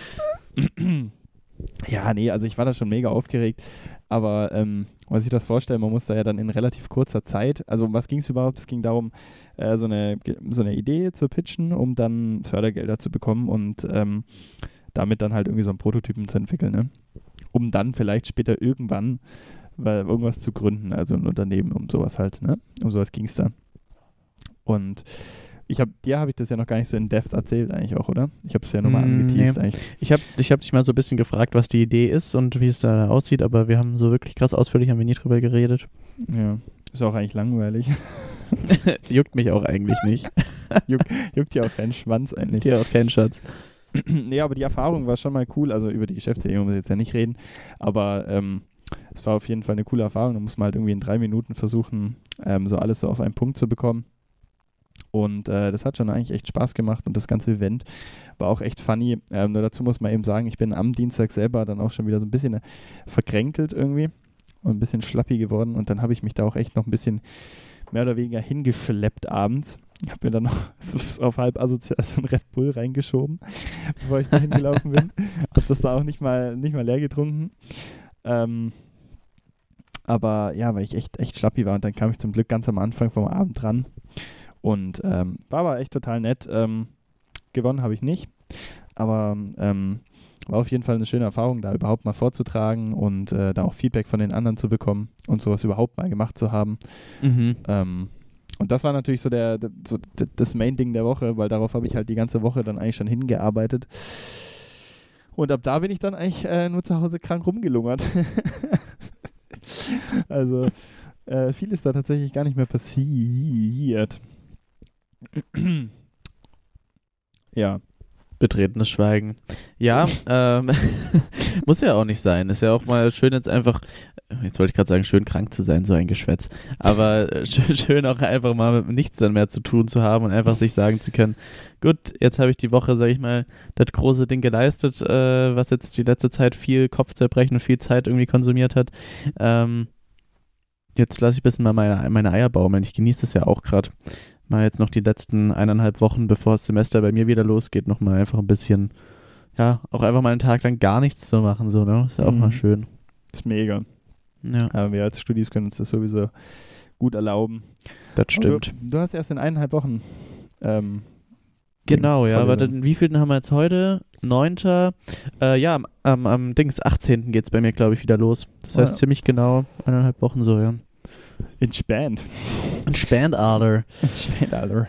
ja, nee, also ich war da schon mega aufgeregt. Aber ähm, was ich das vorstelle, man muss da ja dann in relativ kurzer Zeit, also um was ging es überhaupt? Es ging darum, äh, so, eine, so eine Idee zu pitchen, um dann Fördergelder zu bekommen und ähm, damit dann halt irgendwie so einen Prototypen zu entwickeln, ne? um dann vielleicht später irgendwann weil, irgendwas zu gründen, also ein Unternehmen, um sowas halt, ne? Um sowas ging es da. Und ich habe dir habe ich das ja noch gar nicht so in Depth erzählt eigentlich auch, oder? Ich habe es ja nur mal mm, angeteased nee. eigentlich. Ich habe ich hab dich mal so ein bisschen gefragt, was die Idee ist und wie es da aussieht, aber wir haben so wirklich krass ausführlich haben wir nie drüber geredet. Ja, ist auch eigentlich langweilig. juckt mich auch eigentlich nicht. juckt, juckt ja auch keinen Schwanz eigentlich. Ja auch keinen Schatz. nee, aber die Erfahrung war schon mal cool. Also über die Geschäftsidee muss ich jetzt ja nicht reden, aber ähm, es war auf jeden Fall eine coole Erfahrung. Da muss man halt irgendwie in drei Minuten versuchen, ähm, so alles so auf einen Punkt zu bekommen. Und äh, das hat schon eigentlich echt Spaß gemacht und das ganze Event war auch echt funny. Ähm, nur dazu muss man eben sagen, ich bin am Dienstag selber dann auch schon wieder so ein bisschen äh, verkränkelt irgendwie und ein bisschen schlappi geworden und dann habe ich mich da auch echt noch ein bisschen mehr oder weniger hingeschleppt abends. Ich habe mir dann noch so auf halb asozial so ein Red Bull reingeschoben, bevor ich da hingelaufen bin. Habe das da auch nicht mal, nicht mal leer getrunken. Ähm, aber ja, weil ich echt, echt schlappi war und dann kam ich zum Glück ganz am Anfang vom Abend dran und ähm, war aber echt total nett. Ähm, gewonnen habe ich nicht, aber ähm, war auf jeden Fall eine schöne Erfahrung, da überhaupt mal vorzutragen und äh, da auch Feedback von den anderen zu bekommen und sowas überhaupt mal gemacht zu haben. Mhm. Ähm, und das war natürlich so, der, so das Main-Ding der Woche, weil darauf habe ich halt die ganze Woche dann eigentlich schon hingearbeitet. Und ab da bin ich dann eigentlich äh, nur zu Hause krank rumgelungert. also äh, viel ist da tatsächlich gar nicht mehr passiert. ja. Betretenes Schweigen. Ja, ähm, muss ja auch nicht sein. Ist ja auch mal schön, jetzt einfach, jetzt wollte ich gerade sagen, schön krank zu sein, so ein Geschwätz. Aber äh, schön, schön auch einfach mal mit nichts dann mehr zu tun zu haben und einfach sich sagen zu können, gut, jetzt habe ich die Woche, sage ich mal, das große Ding geleistet, äh, was jetzt die letzte Zeit viel Kopfzerbrechen und viel Zeit irgendwie konsumiert hat. Ähm, jetzt lasse ich ein bisschen mal meine, meine Eier baumeln. Ich genieße das ja auch gerade mal jetzt noch die letzten eineinhalb Wochen, bevor das Semester bei mir wieder losgeht, noch mal einfach ein bisschen, ja, auch einfach mal einen Tag lang gar nichts zu machen, so, ne? Ist ja auch mhm. mal schön. Ist mega. Ja. Aber wir als Studis können uns das sowieso gut erlauben. Das stimmt. Du, du, hast erst in eineinhalb Wochen. Ähm, genau, ja, aber dann, wie viel haben wir jetzt heute? Neunter. Äh, ja, am, am Dings 18. geht es bei mir, glaube ich, wieder los. Das heißt oh, ja. ziemlich genau eineinhalb Wochen so, ja. Entspannt. Entspannt, Alter. Entspannt, Alter.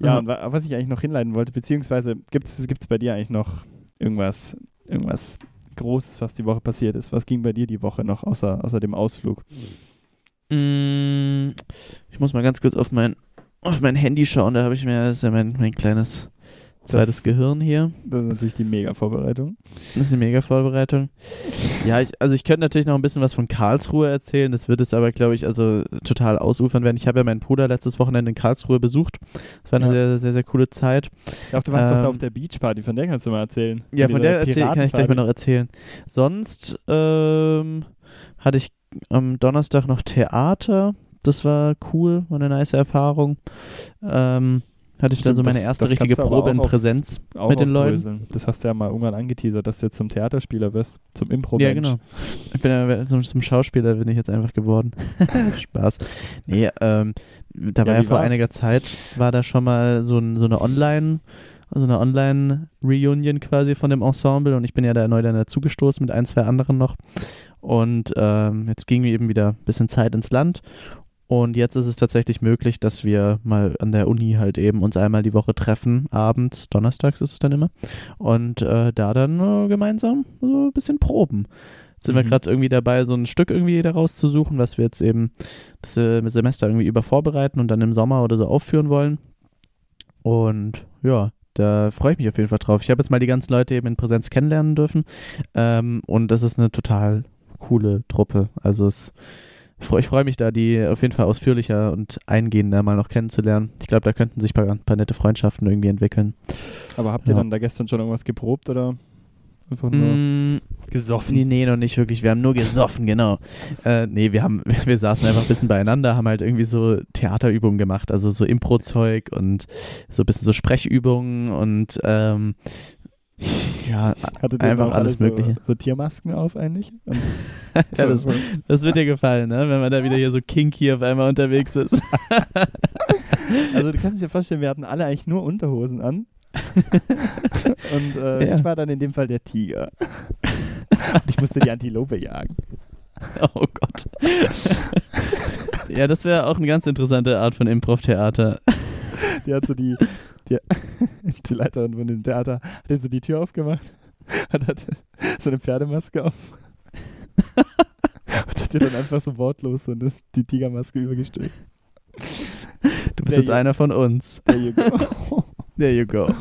Ja, mhm. und was ich eigentlich noch hinleiten wollte, beziehungsweise gibt es bei dir eigentlich noch irgendwas, irgendwas Großes, was die Woche passiert ist? Was ging bei dir die Woche noch, außer, außer dem Ausflug? Mm, ich muss mal ganz kurz auf mein, auf mein Handy schauen, da habe ich mir, das ist ja mein, mein kleines Zweites das, Gehirn hier. Das ist natürlich die Mega-Vorbereitung. Das ist die Mega-Vorbereitung. ja, ich, also ich könnte natürlich noch ein bisschen was von Karlsruhe erzählen. Das wird jetzt aber, glaube ich, also total ausufern werden. Ich habe ja meinen Bruder letztes Wochenende in Karlsruhe besucht. Das war eine ja. sehr, sehr, sehr coole Zeit. Ja, auch du warst ähm, doch da auf der Beachparty. Von der kannst du mal erzählen. Ja, von der erzähl, kann ich gleich mal noch erzählen. Sonst ähm, hatte ich am Donnerstag noch Theater. Das war cool, war eine nice Erfahrung. Ähm, hatte ich Stimmt, da so meine das, erste das richtige Probe in Präsenz auf, mit den Leuten. Das hast du ja mal irgendwann angeteasert, dass du jetzt zum Theaterspieler wirst, zum impro -Mensch. Ja, genau. Ich bin ja zum, zum, Schauspieler bin ich jetzt einfach geworden. Spaß. Nee, ähm, da war ja, ja vor war's? einiger Zeit, war da schon mal so, ein, so eine Online- also eine Online-Reunion quasi von dem Ensemble und ich bin ja da neu dann dazugestoßen mit ein, zwei anderen noch. Und ähm, jetzt ging mir eben wieder ein bisschen Zeit ins Land und jetzt ist es tatsächlich möglich, dass wir mal an der Uni halt eben uns einmal die Woche treffen, abends, donnerstags ist es dann immer, und äh, da dann äh, gemeinsam so ein bisschen proben. Jetzt sind mhm. wir gerade irgendwie dabei, so ein Stück irgendwie daraus zu suchen, was wir jetzt eben das äh, Semester irgendwie über vorbereiten und dann im Sommer oder so aufführen wollen. Und ja, da freue ich mich auf jeden Fall drauf. Ich habe jetzt mal die ganzen Leute eben in Präsenz kennenlernen dürfen ähm, und das ist eine total coole Truppe. Also es ich freue mich da, die auf jeden Fall ausführlicher und eingehender mal noch kennenzulernen. Ich glaube, da könnten sich ein paar, nette Freundschaften irgendwie entwickeln. Aber habt ihr ja. dann da gestern schon irgendwas geprobt oder einfach nur mm, gesoffen? Nee, nee, noch nicht wirklich. Wir haben nur gesoffen, genau. Äh, nee, wir haben, wir saßen einfach ein bisschen beieinander, haben halt irgendwie so Theaterübungen gemacht, also so Impro-Zeug und so ein bisschen so Sprechübungen und ähm, ja, einfach alles so, Mögliche. So Tiermasken auf eigentlich? ja, das, das, wird dir gefallen, ne? wenn man da wieder hier so kinky auf einmal unterwegs ist. also du kannst dir vorstellen, wir hatten alle eigentlich nur Unterhosen an. Und äh, ja. ich war dann in dem Fall der Tiger. Und ich musste die Antilope jagen. Oh Gott. ja, das wäre auch eine ganz interessante Art von Improv-Theater. Die hat so die, die, die Leiterin von dem Theater hat jetzt so die Tür aufgemacht, hat, hat so eine Pferdemaske auf und hat dir dann einfach so wortlos so eine, die Tigermaske übergestülpt. Du bist There jetzt you. einer von uns. There you go. There you go.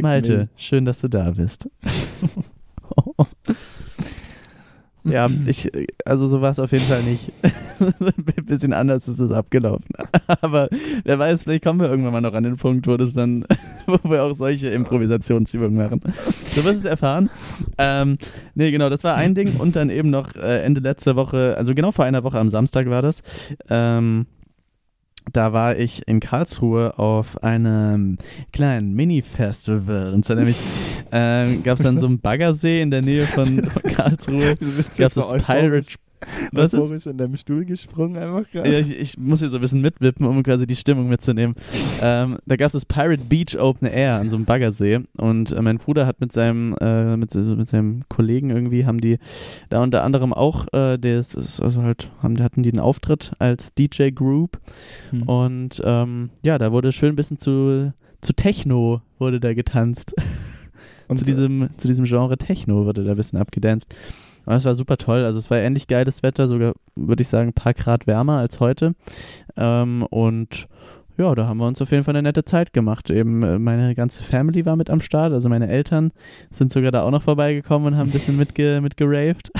Malte, schön, dass du da bist. Ja, ich, also so war es auf jeden Fall nicht. Ein bisschen anders ist es abgelaufen. Aber wer weiß, vielleicht kommen wir irgendwann mal noch an den Punkt, wo das dann, wo wir auch solche Improvisationsübungen machen. Du wirst es erfahren. Ähm, nee, genau, das war ein Ding und dann eben noch äh, Ende letzter Woche, also genau vor einer Woche am Samstag war das, ähm, da war ich in Karlsruhe auf einem kleinen Mini-Festival. Und zwar nämlich äh, gab es dann so einen Baggersee in der Nähe von, von Karlsruhe. Gab es das Pirate was ist? in deinem Stuhl gesprungen einfach gerade. Ja, ich, ich, muss hier so ein bisschen mitwippen, um quasi die Stimmung mitzunehmen. Ähm, da gab es das Pirate Beach Open Air an so einem Baggersee und äh, mein Bruder hat mit seinem, äh, mit, mit, seinem Kollegen irgendwie, haben die da unter anderem auch, äh, des, also halt, haben, hatten die einen Auftritt als DJ Group hm. und ähm, ja, da wurde schön ein bisschen zu, zu Techno wurde da getanzt. Und zu diesem, zu diesem Genre Techno wurde da ein bisschen abgedanced. Und es war super toll. Also es war ähnlich geiles Wetter, sogar würde ich sagen ein paar Grad wärmer als heute. Ähm, und ja, da haben wir uns auf jeden Fall eine nette Zeit gemacht. Eben äh, meine ganze Family war mit am Start, also meine Eltern sind sogar da auch noch vorbeigekommen und haben ein bisschen mitge mitgeraved.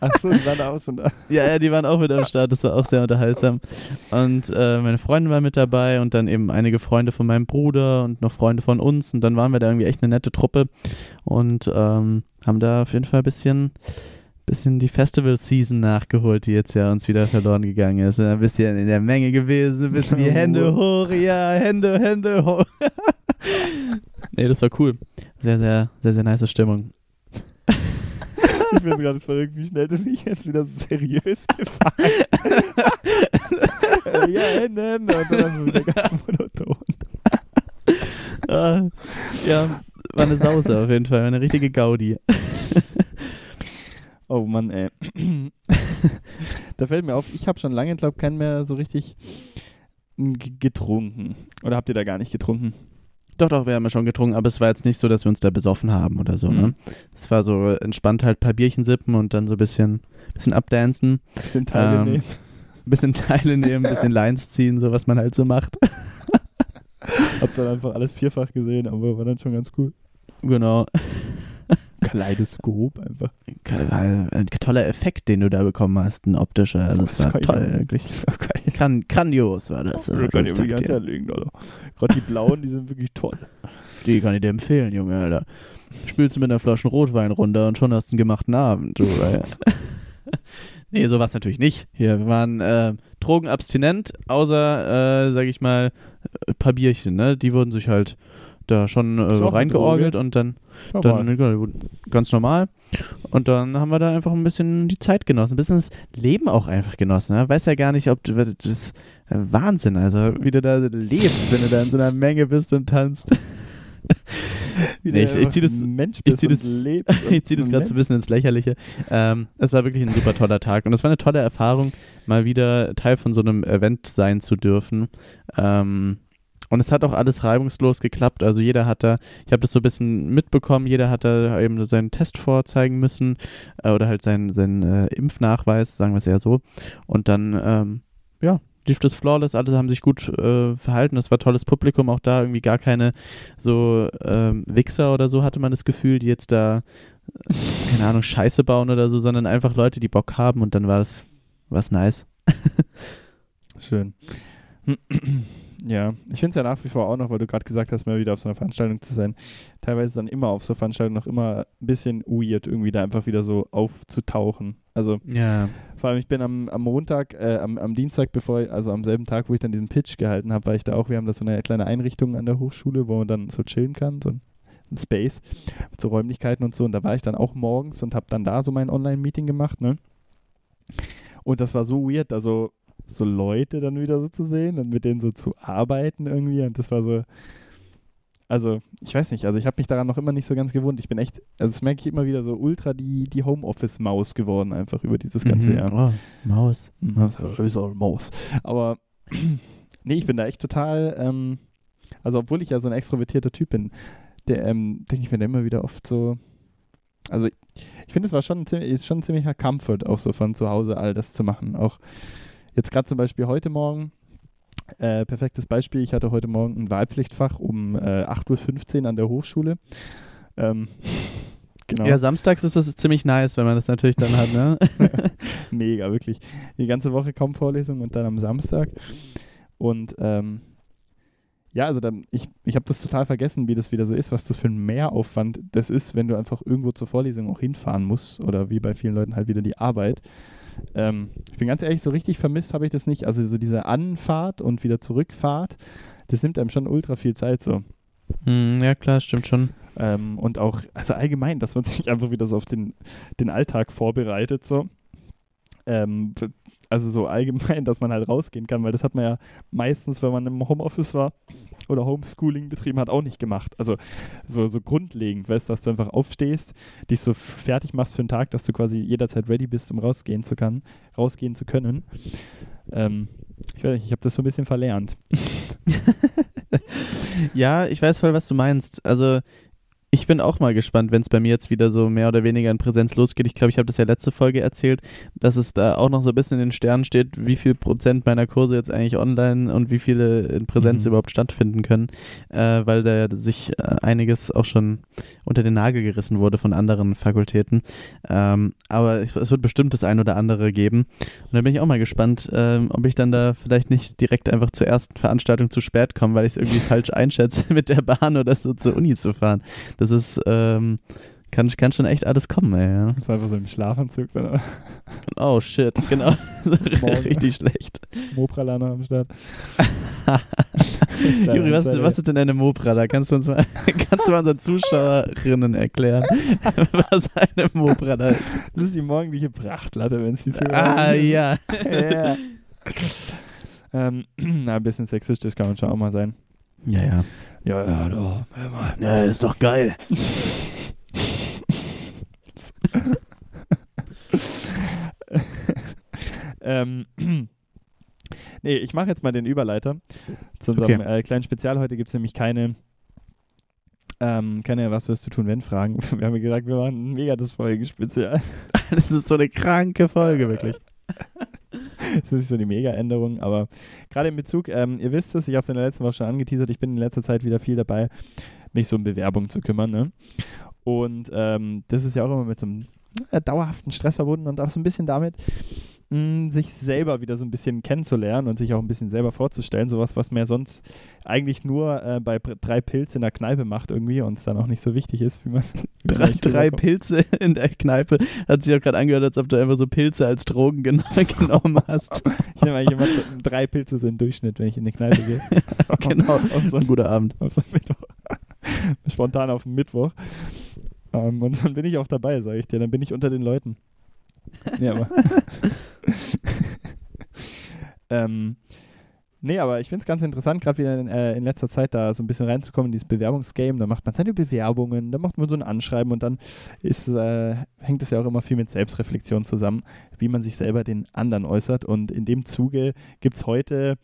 Achso, die waren auch schon da. ja, ja, die waren auch mit am Start, das war auch sehr unterhaltsam. Und äh, meine Freundin war mit dabei und dann eben einige Freunde von meinem Bruder und noch Freunde von uns und dann waren wir da irgendwie echt eine nette Truppe und ähm, haben da auf jeden Fall ein bisschen bisschen die Festival-Season nachgeholt, die jetzt ja uns wieder verloren gegangen ist. Ein bisschen in der Menge gewesen, ein bisschen die Hände hoch, ja, Hände, Hände hoch. nee, das war cool. Sehr, sehr, sehr, sehr nice Stimmung. Ich bin gerade verrückt, wie schnell du mich jetzt wieder so seriös gefahren Ja, Hände, Hände. Und dann wieder ganz monoton. ah, ja, war eine Sause auf jeden Fall, eine richtige Gaudi. Oh Mann, ey. da fällt mir auf, ich habe schon lange, glaube ich, keinen mehr so richtig getrunken. Oder habt ihr da gar nicht getrunken? Doch, doch, wir haben ja schon getrunken, aber es war jetzt nicht so, dass wir uns da besoffen haben oder so, ne? mhm. ne? Es war so entspannt halt ein paar Bierchen sippen und dann so ein bisschen, bisschen abdancen. Bisschen Teile ähm, nehmen. Bisschen Teile nehmen, bisschen Lines ziehen, so was man halt so macht. Hab dann einfach alles vierfach gesehen, aber war dann schon ganz cool. Genau. Kaleidoskop einfach. Ein toller Effekt, den du da bekommen hast, ein optischer. Also das, das war toll, ich wirklich. Gran grandios war das. Also, kann ich wirklich ganz anlegen, Alter. Gerade die blauen, die sind wirklich toll. Die kann ich dir empfehlen, Junge, Alter. Spielst du mit einer Flasche Rotwein runter und schon hast du einen gemachten Abend. Du, nee, so war es natürlich nicht. Hier, wir waren äh, drogenabstinent, außer, äh, sag ich mal, ein paar Bierchen, ne? Die wurden sich halt da schon äh, reingeorgelt und dann, dann ganz normal. Und dann haben wir da einfach ein bisschen die Zeit genossen, ein bisschen das Leben auch einfach genossen. Ne? Weiß ja gar nicht, ob du das ist Wahnsinn, also wie du da lebst, wenn du da in so einer Menge bist und tanzt. nee, ich, ich ziehe das, ich zieh das, ich zieh das gerade so ein bisschen ins Lächerliche. Ähm, es war wirklich ein super toller Tag und es war eine tolle Erfahrung, mal wieder Teil von so einem Event sein zu dürfen. Ähm, und es hat auch alles reibungslos geklappt. Also jeder hat da, ich habe das so ein bisschen mitbekommen, jeder hat da eben seinen Test vorzeigen müssen äh, oder halt seinen, seinen äh, Impfnachweis, sagen wir es eher so. Und dann, ähm, ja, lief das flawless, alle haben sich gut äh, verhalten, es war tolles Publikum, auch da irgendwie gar keine so ähm, Wichser oder so hatte man das Gefühl, die jetzt da, äh, keine Ahnung, Scheiße bauen oder so, sondern einfach Leute, die Bock haben und dann war es war's nice. Schön. Ja, ich finde es ja nach wie vor auch noch, weil du gerade gesagt hast, mal wieder auf so einer Veranstaltung zu sein. Teilweise dann immer auf so Veranstaltungen noch immer ein bisschen weird, irgendwie da einfach wieder so aufzutauchen. Also, ja. vor allem, ich bin am, am Montag, äh, am, am Dienstag, bevor, also am selben Tag, wo ich dann diesen Pitch gehalten habe, war ich da auch, wir haben da so eine kleine Einrichtung an der Hochschule, wo man dann so chillen kann, so ein, Space so Räumlichkeiten und so. Und da war ich dann auch morgens und habe dann da so mein Online-Meeting gemacht, ne? Und das war so weird, also so Leute dann wieder so zu sehen und mit denen so zu arbeiten irgendwie. Und das war so, also ich weiß nicht, also ich habe mich daran noch immer nicht so ganz gewohnt. Ich bin echt, also das merke ich immer wieder so ultra die, die Homeoffice-Maus geworden einfach über dieses ganze mhm. Jahr. Oh, Maus. Maus, Maus. Aber nee, ich bin da echt total, ähm, also obwohl ich ja so ein extrovertierter Typ bin, der ähm, denke ich mir da immer wieder oft so, also ich, ich finde, es war schon, ist schon ein ziemlicher Comfort, auch so von zu Hause all das zu machen. Auch Jetzt gerade zum Beispiel heute Morgen, äh, perfektes Beispiel, ich hatte heute Morgen ein Wahlpflichtfach um äh, 8.15 Uhr an der Hochschule. Ähm, genau. Ja, samstags ist das ziemlich nice, wenn man das natürlich dann hat, ne? Mega, wirklich. Die ganze Woche kaum Vorlesung und dann am Samstag. Und ähm, ja, also dann, ich, ich habe das total vergessen, wie das wieder so ist, was das für ein Mehraufwand das ist, wenn du einfach irgendwo zur Vorlesung auch hinfahren musst oder wie bei vielen Leuten halt wieder die Arbeit. Ähm, ich bin ganz ehrlich, so richtig vermisst habe ich das nicht. Also so diese Anfahrt und wieder Zurückfahrt, das nimmt einem schon ultra viel Zeit so. Mm, ja, klar, stimmt schon. Ähm, und auch, also allgemein, dass man sich einfach wieder so auf den, den Alltag vorbereitet so. Ähm, also so allgemein, dass man halt rausgehen kann, weil das hat man ja meistens, wenn man im Homeoffice war oder Homeschooling betrieben hat, auch nicht gemacht. Also so, so grundlegend, weißt du, dass du einfach aufstehst, dich so fertig machst für den Tag, dass du quasi jederzeit ready bist, um rausgehen zu können, rausgehen zu können. Ähm, ich weiß nicht, ich habe das so ein bisschen verlernt. ja, ich weiß voll, was du meinst. Also ich bin auch mal gespannt, wenn es bei mir jetzt wieder so mehr oder weniger in Präsenz losgeht. Ich glaube, ich habe das ja letzte Folge erzählt, dass es da auch noch so ein bisschen in den Sternen steht, wie viel Prozent meiner Kurse jetzt eigentlich online und wie viele in Präsenz mhm. überhaupt stattfinden können, äh, weil da sich äh, einiges auch schon unter den Nagel gerissen wurde von anderen Fakultäten. Ähm, aber es, es, wird bestimmt das ein oder andere geben. Und da bin ich auch mal gespannt, ähm, ob ich dann da vielleicht nicht direkt einfach zur ersten Veranstaltung zu spät komme, weil ich es irgendwie falsch einschätze, mit der Bahn oder so zur Uni zu fahren. Das ist, ähm, kann, kann schon echt alles kommen, ey. Ja. Das ist einfach so im Schlafanzug. Dann. Oh shit, genau. Richtig schlecht. Moprala noch am Start. Juri, was, ist, was ist denn eine Moprala? Kannst du uns mal, kannst du mal unseren Zuschauerinnen erklären, was eine Moprala ist? Das ist die morgendliche Prachtlatte, wenn es nicht so Ah, ja. ja. ähm, na, ein bisschen sexistisch kann man schon auch mal sein. Ja, ja. Ja, ja, doch. Ja, ist doch geil. ähm, nee, ich mache jetzt mal den Überleiter zu unserem okay. äh, kleinen Spezial. Heute gibt es nämlich keine, ähm, keine Was wirst du tun, wenn Fragen. Wir haben ja gesagt, wir machen mega das Folgenspezial. das ist so eine kranke Folge, wirklich. das ist so die Mega-Änderung, aber gerade in Bezug, ähm, ihr wisst es, ich habe es in der letzten Woche schon angeteasert, ich bin in letzter Zeit wieder viel dabei, mich so um Bewerbung zu kümmern. Ne? Und ähm, das ist ja auch immer mit so einem äh, dauerhaften Stress verbunden und auch so ein bisschen damit, mh, sich selber wieder so ein bisschen kennenzulernen und sich auch ein bisschen selber vorzustellen. Sowas, was man ja sonst eigentlich nur äh, bei drei Pilze in der Kneipe macht irgendwie und es dann auch nicht so wichtig ist, wie man. drei, drei Pilze in der Kneipe. Hat sich auch gerade angehört, als ob du einfach so Pilze als Drogen gen genommen hast. ich nehme eigentlich immer drei Pilze so im Durchschnitt, wenn ich in die Kneipe gehe. genau, auf so ein guter Abend. Auf so Mittwoch. Spontan auf den Mittwoch. Um, ähm, und dann bin ich auch dabei, sage ich dir. Dann bin ich unter den Leuten. Ja, aber. ähm, nee, aber ich finde es ganz interessant, gerade wieder in, äh, in, letzter Zeit da so ein bisschen reinzukommen in dieses Bewerbungsgame. Da macht man seine Bewerbungen, da macht man so ein Anschreiben und dann ist, äh, hängt es ja auch immer viel mit Selbstreflexion zusammen, wie man sich selber den anderen äußert. Und in dem Zuge gibt es heute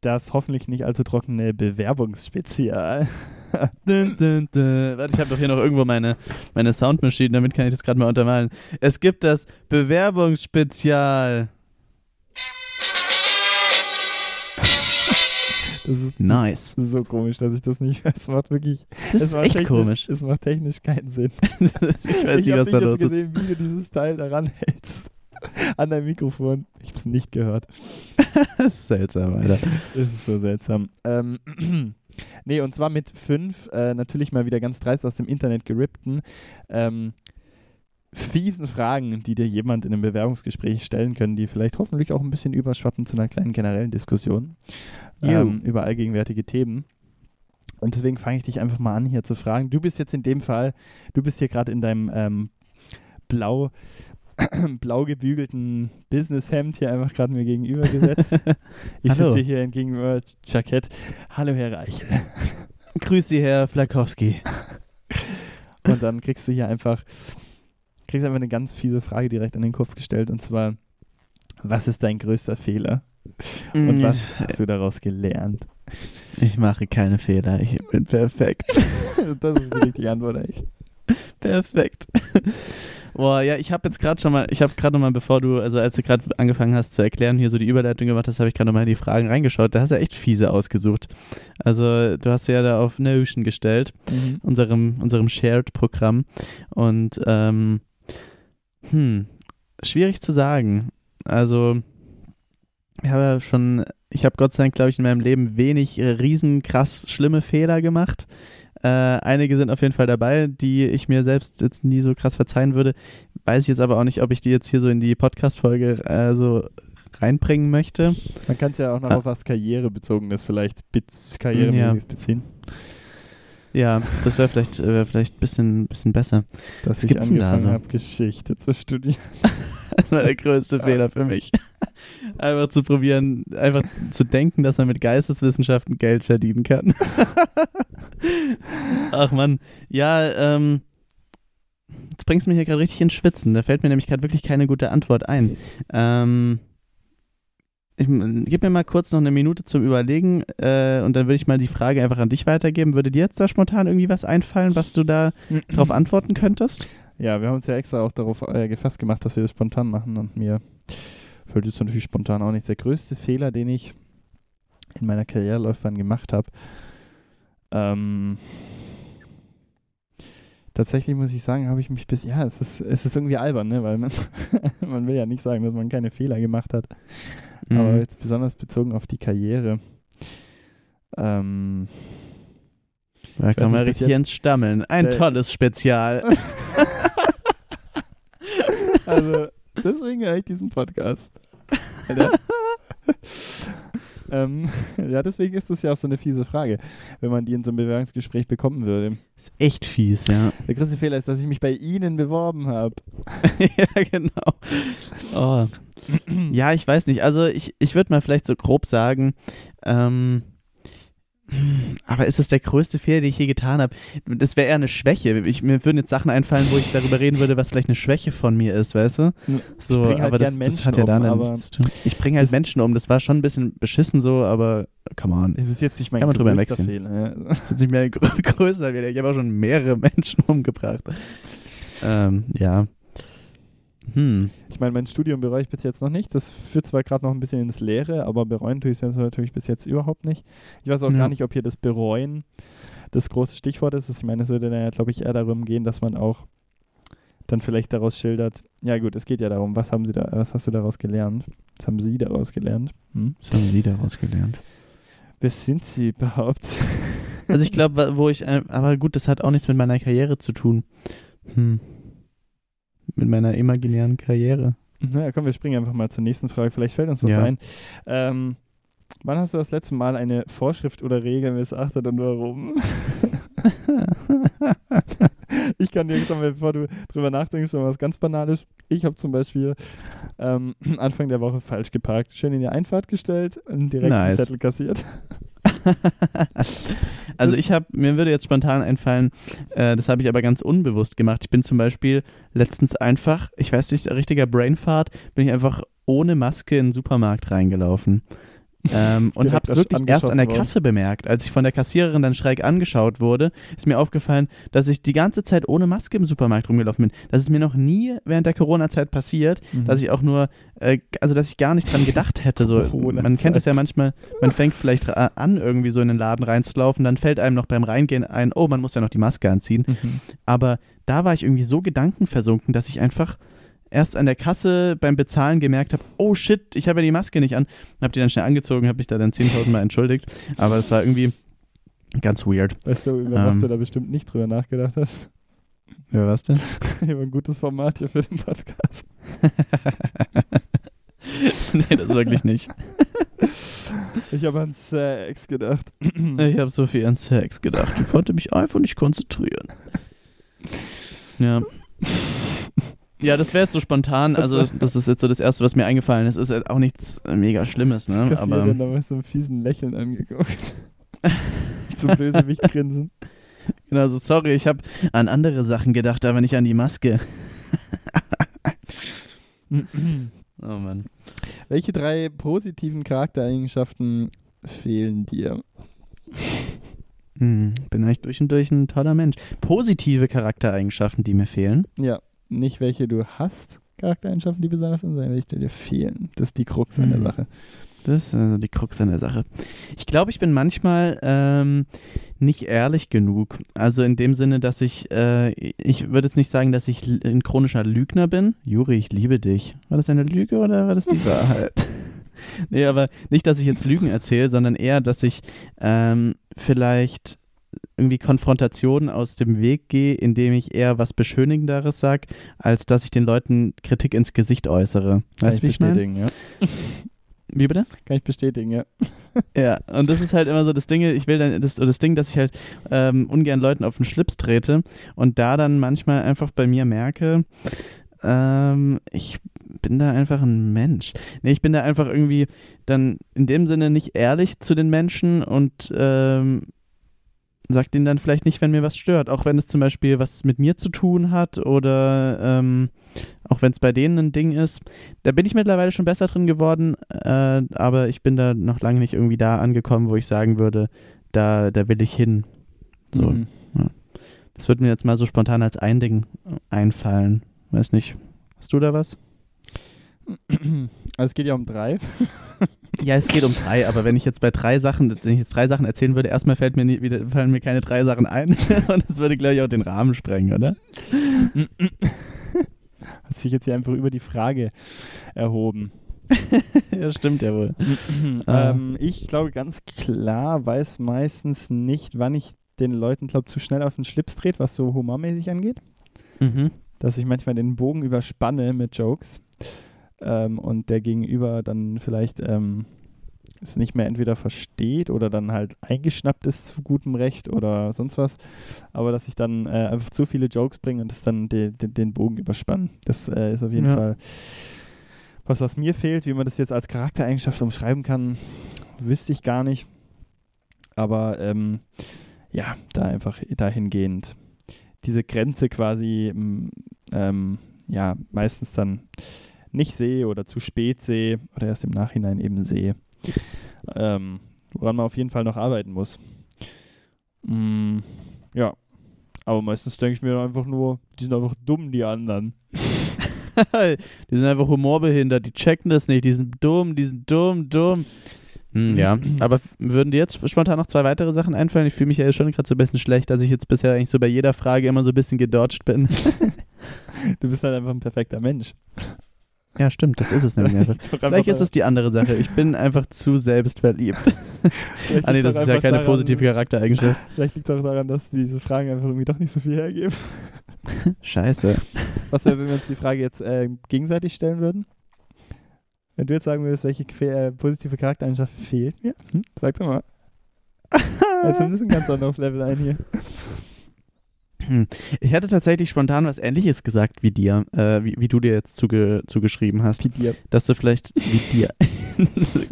das hoffentlich nicht allzu trockene Bewerbungsspezial. dun, dun, dun. Warte, ich habe doch hier noch irgendwo meine, meine Soundmaschine, damit kann ich das gerade mal untermalen. Es gibt das Bewerbungsspezial. Das ist nice. so komisch, dass ich das nicht. Es macht wirklich. Das ist echt komisch. Es macht technisch keinen Sinn. ich weiß nicht, was da los ist. Ich habe gesehen, wie du dieses Teil daran hältst. An deinem Mikrofon. Ich habe es nicht gehört. das ist seltsam, Alter. Das ist so seltsam. Ähm, nee, und zwar mit fünf, äh, natürlich mal wieder ganz dreist aus dem Internet gerippten, ähm, fiesen Fragen, die dir jemand in einem Bewerbungsgespräch stellen können, die vielleicht hoffentlich auch ein bisschen überschwappen zu einer kleinen generellen Diskussion ähm, über allgegenwärtige Themen. Und deswegen fange ich dich einfach mal an, hier zu fragen. Du bist jetzt in dem Fall, du bist hier gerade in deinem ähm, blau, blau gebügelten Businesshemd hier einfach gerade mir gegenüber gesetzt. ich sitze hier gegenüber Jackett. Hallo, Herr Reichel. Grüß Sie, Herr Flakowski. Und dann kriegst du hier einfach, kriegst einfach eine ganz fiese Frage direkt an den Kopf gestellt und zwar, was ist dein größter Fehler? Und mm. was hast du daraus gelernt? Ich mache keine Fehler, ich bin perfekt. das ist die richtige Antwort eigentlich. Perfekt. Boah, ja, ich habe jetzt gerade schon mal, ich habe gerade nochmal, bevor du, also als du gerade angefangen hast zu erklären, hier so die Überleitung gemacht hast, habe ich gerade nochmal in die Fragen reingeschaut. Da hast du ja echt fiese ausgesucht. Also du hast ja da auf Notion gestellt, mhm. unserem, unserem Shared-Programm. Und ähm, hm, schwierig zu sagen. Also ich habe ja schon, ich habe Gott sei Dank, glaube ich, in meinem Leben wenig äh, riesenkrass schlimme Fehler gemacht. Äh, einige sind auf jeden Fall dabei, die ich mir selbst jetzt nie so krass verzeihen würde. Weiß ich jetzt aber auch nicht, ob ich die jetzt hier so in die Podcast-Folge äh, so reinbringen möchte. Man kann es ja auch noch ah. auf was Karrierebezogenes vielleicht Karrieremäßiges ja. beziehen. Ja, das wäre vielleicht, wär vielleicht ein bisschen, bisschen besser. Dass Was ich angefangen da so? habe, Geschichte zu studieren. das war der größte Fehler für mich. Einfach zu probieren, einfach zu denken, dass man mit Geisteswissenschaften Geld verdienen kann. Ach man, ja, ähm, jetzt bringst du mich hier gerade richtig ins Schwitzen. Da fällt mir nämlich gerade wirklich keine gute Antwort ein. Ähm, ich, gib mir mal kurz noch eine Minute zum Überlegen äh, und dann würde ich mal die Frage einfach an dich weitergeben. Würde dir jetzt da spontan irgendwie was einfallen, was du da darauf antworten könntest? Ja, wir haben uns ja extra auch darauf äh, gefasst gemacht, dass wir das spontan machen und mir fällt jetzt natürlich spontan auch nicht. Der größte Fehler, den ich in meiner Karrierelaufbahn gemacht habe, ähm, tatsächlich muss ich sagen, habe ich mich bis, ja, es ist, es ist irgendwie albern, ne? weil man, man will ja nicht sagen, dass man keine Fehler gemacht hat. Mhm. Aber jetzt besonders bezogen auf die Karriere. Ähm, da kann man richtig ins Stammeln. Ein tolles Spezial. also, deswegen höre ich diesen Podcast. Ähm, ja, deswegen ist das ja auch so eine fiese Frage, wenn man die in so einem Bewerbungsgespräch bekommen würde. Ist echt fies, ja. Der größte Fehler ist, dass ich mich bei Ihnen beworben habe. ja, genau. Oh. ja, ich weiß nicht. Also ich, ich würde mal vielleicht so grob sagen, ähm, aber ist das der größte Fehler, den ich je getan habe? Das wäre eher eine Schwäche. Ich, mir würden jetzt Sachen einfallen, wo ich darüber reden würde, was vielleicht eine Schwäche von mir ist, weißt du? So, halt aber das, das, hat ja da um, nichts zu tun. Ich bringe halt Menschen um. Das war schon ein bisschen beschissen so, aber come on. Es ist jetzt nicht mein Kann man drüber wechseln. Fehler. Ja. Das ist jetzt nicht mehr größer Ich habe auch schon mehrere Menschen umgebracht. Ähm, ja. Hm. Ich meine, mein Studium bereue ich bis jetzt noch nicht. Das führt zwar gerade noch ein bisschen ins Leere, aber bereuen tue ich es natürlich bis jetzt überhaupt nicht. Ich weiß auch Ja. gar nicht, ob hier das Bereuen das große Stichwort ist. Ich meine, es würde dann ja, glaube ich, eher darum gehen, dass man auch dann vielleicht daraus schildert. Ja gut, es geht ja darum, was haben sie da, was hast du daraus gelernt? Was haben sie daraus gelernt? Hm? Was haben Sie daraus gelernt? Wer sind sie überhaupt? Also ich glaube, wo ich, äh, aber gut, das hat auch nichts mit meiner Karriere zu tun. Hm. Mit meiner imaginären Karriere. naja, komm, wir springen einfach mal zur nächsten Frage. Vielleicht fällt uns was Ja. ein. Ähm, wann hast du das letzte Mal eine Vorschrift oder Regel missachtet und warum? ich kann dir schon mal, bevor du drüber nachdenkst, schon was ganz Banales. Ich habe zum Beispiel ähm, Anfang der Woche falsch geparkt, schön in die Einfahrt gestellt und direkt Nice. einen Zettel kassiert. also ich habe, mir würde jetzt spontan einfallen, äh, das habe ich aber ganz unbewusst gemacht. Ich bin zum Beispiel letztens einfach, ich weiß nicht, richtiger Brainfart, bin ich einfach ohne Maske in den Supermarkt reingelaufen. Ähm, und habe es wirklich erst an der worden. Kasse bemerkt. Als ich von der Kassiererin dann schräg angeschaut wurde, ist mir aufgefallen, dass ich die ganze Zeit ohne Maske im Supermarkt rumgelaufen bin. Das ist mir noch nie während der Corona-Zeit passiert, Mhm. dass ich auch nur, äh, also dass ich gar nicht dran gedacht hätte. So, man kennt das ja manchmal, man fängt vielleicht ra- an, irgendwie so in den Laden reinzulaufen, dann fällt einem noch beim Reingehen ein, oh, man muss ja noch die Maske anziehen. Mhm. Aber da war ich irgendwie so gedankenversunken, dass ich einfach erst an der Kasse beim Bezahlen gemerkt habe, oh shit, ich habe ja die Maske nicht an. Habe die dann schnell angezogen, habe mich da dann 10.000 Mal entschuldigt. Aber es war irgendwie ganz weird. Weißt du, über was Ähm. du da bestimmt nicht drüber nachgedacht hast? Ja, was denn? Ich habe ein gutes Format hier für den Podcast. nee, das wirklich nicht. Ich habe an Sex gedacht. Ich habe so viel an Sex gedacht. Ich konnte mich einfach nicht konzentrieren. Ja. Ja, das wäre jetzt so spontan. Also, das ist jetzt so das Erste, was mir eingefallen ist. Ist auch nichts mega Schlimmes, ne? Aber da mit so einem fiesen Lächeln angeguckt. so Bösewicht grinsen. genau, so sorry, ich habe an andere Sachen gedacht, aber nicht an die Maske. Oh Mann. Welche drei positiven Charaktereigenschaften fehlen dir? Hm, bin eigentlich durch und durch ein toller Mensch. Positive Charaktereigenschaften, die mir fehlen. Ja, nicht welche du hast, Charaktereigenschaften, die besonders sind, sondern welche dir fehlen. Das ist die Krux an der Mhm. Sache. Das ist also die Krux an der Sache. Ich glaube, ich bin manchmal ähm, nicht ehrlich genug. Also in dem Sinne, dass ich, äh, ich würde jetzt nicht sagen, dass ich ein chronischer Lügner bin. Juri, ich liebe dich. War das eine Lüge oder war das die Wahrheit? nee, aber nicht, dass ich jetzt Lügen erzähle, sondern eher, dass ich ähm, vielleicht irgendwie Konfrontationen aus dem Weg gehe, indem ich eher was Beschönigenderes sage, als dass ich den Leuten Kritik ins Gesicht äußere. Kann Weißt du, wie ich meine? bestätigen, ja. Wie bitte? Kann ich bestätigen, ja. Ja, und das ist halt immer so das Ding, ich will dann, das, das Ding, dass ich halt ähm, ungern Leuten auf den Schlips trete und da dann manchmal einfach bei mir merke, ähm, ich bin da einfach ein Mensch. Nee, ich bin da einfach irgendwie dann in dem Sinne nicht ehrlich zu den Menschen und ähm, sag denen dann vielleicht nicht, wenn mir was stört, auch wenn es zum Beispiel was mit mir zu tun hat oder ähm, auch wenn es bei denen ein Ding ist. Da bin ich mittlerweile schon besser drin geworden, äh, aber ich bin da noch lange nicht irgendwie da angekommen, wo ich sagen würde, da, da will ich hin. So. Mhm. Das wird mir jetzt mal so spontan als ein Ding einfallen. Weiß nicht. Hast du da was? Also es geht ja um drei. Ja, es geht um drei, aber wenn ich jetzt bei drei Sachen, wenn ich jetzt drei Sachen erzählen würde, erstmal fällt mir nie, wieder, fallen mir keine drei Sachen ein und das würde, glaube ich, auch den Rahmen sprengen, oder? Hat sich jetzt hier einfach über die Frage erhoben. ja, stimmt ja wohl. Ah. ähm, ich glaube ganz klar, weiß meistens nicht, wann ich den Leuten, glaube zu schnell auf den Schlips dreht, was so humormäßig angeht. Mhm. Dass ich manchmal den Bogen überspanne mit Jokes ähm, und der Gegenüber dann vielleicht ähm, es nicht mehr entweder versteht oder dann halt eingeschnappt ist zu gutem Recht oder sonst was. Aber dass ich dann äh, einfach zu viele Jokes bringe und das dann de, de, den Bogen überspannen. Das äh, ist auf jeden Ja. Fall was, was mir fehlt. Wie man das jetzt als Charaktereigenschaft umschreiben kann, wüsste ich gar nicht. Aber ähm, ja, da einfach dahingehend diese Grenze quasi ähm, ja meistens dann nicht sehe oder zu spät sehe oder erst im Nachhinein eben sehe. Ähm, woran man auf jeden Fall noch arbeiten muss. Mm, ja, aber meistens denke ich mir einfach nur, die sind einfach dumm, die anderen. die sind einfach humorbehindert, die checken das nicht, die sind dumm, die sind dumm, dumm. Hm, ja, aber würden dir jetzt spontan noch zwei weitere Sachen einfallen? Ich fühle mich ja schon gerade so ein bisschen schlecht, dass ich jetzt bisher eigentlich so bei jeder Frage immer so ein bisschen gedodged bin. du bist halt einfach ein perfekter Mensch. Ja, stimmt, das ist es nämlich einfach. Vielleicht ist es die andere Sache. Ich bin einfach zu selbstverliebt. ah, nee, das ist ja keine daran, positive Charaktereigenschaft. Vielleicht liegt es auch daran, dass diese Fragen einfach irgendwie doch nicht so viel hergeben. Scheiße. Was wäre, wenn wir uns die Frage jetzt äh, gegenseitig stellen würden? Wenn du jetzt sagen würdest, welche äh, positive Charaktereigenschaft fehlt mir, hm? sag's mal. Jetzt ein bisschen ganz anderes Level ein hier. Hm. Ich hatte tatsächlich spontan was Ähnliches gesagt wie dir, äh, wie, wie, du dir jetzt zuge, zugeschrieben hast. Wie dir. Dass du vielleicht, wie dir,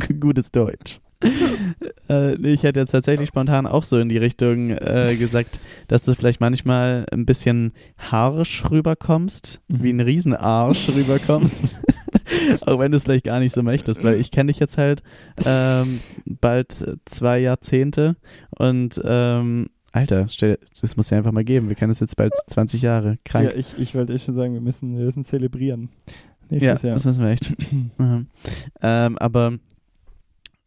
gutes Deutsch. äh, ich hätte jetzt tatsächlich spontan auch so in die Richtung äh, gesagt, dass du vielleicht manchmal ein bisschen harsch rüberkommst, mhm. wie ein Riesenarsch rüberkommst. auch wenn du es vielleicht gar nicht so möchtest, weil ich kenne dich jetzt halt ähm, bald zwei Jahrzehnte und ähm, Alter, stell, das muss ja einfach mal geben. Wir kennen es jetzt bald 20 Jahre. Krank. Ja, ich, ich wollte eh schon sagen, wir müssen, wir müssen zelebrieren. Nächstes ja, Jahr. das müssen wir echt. mhm. ähm, aber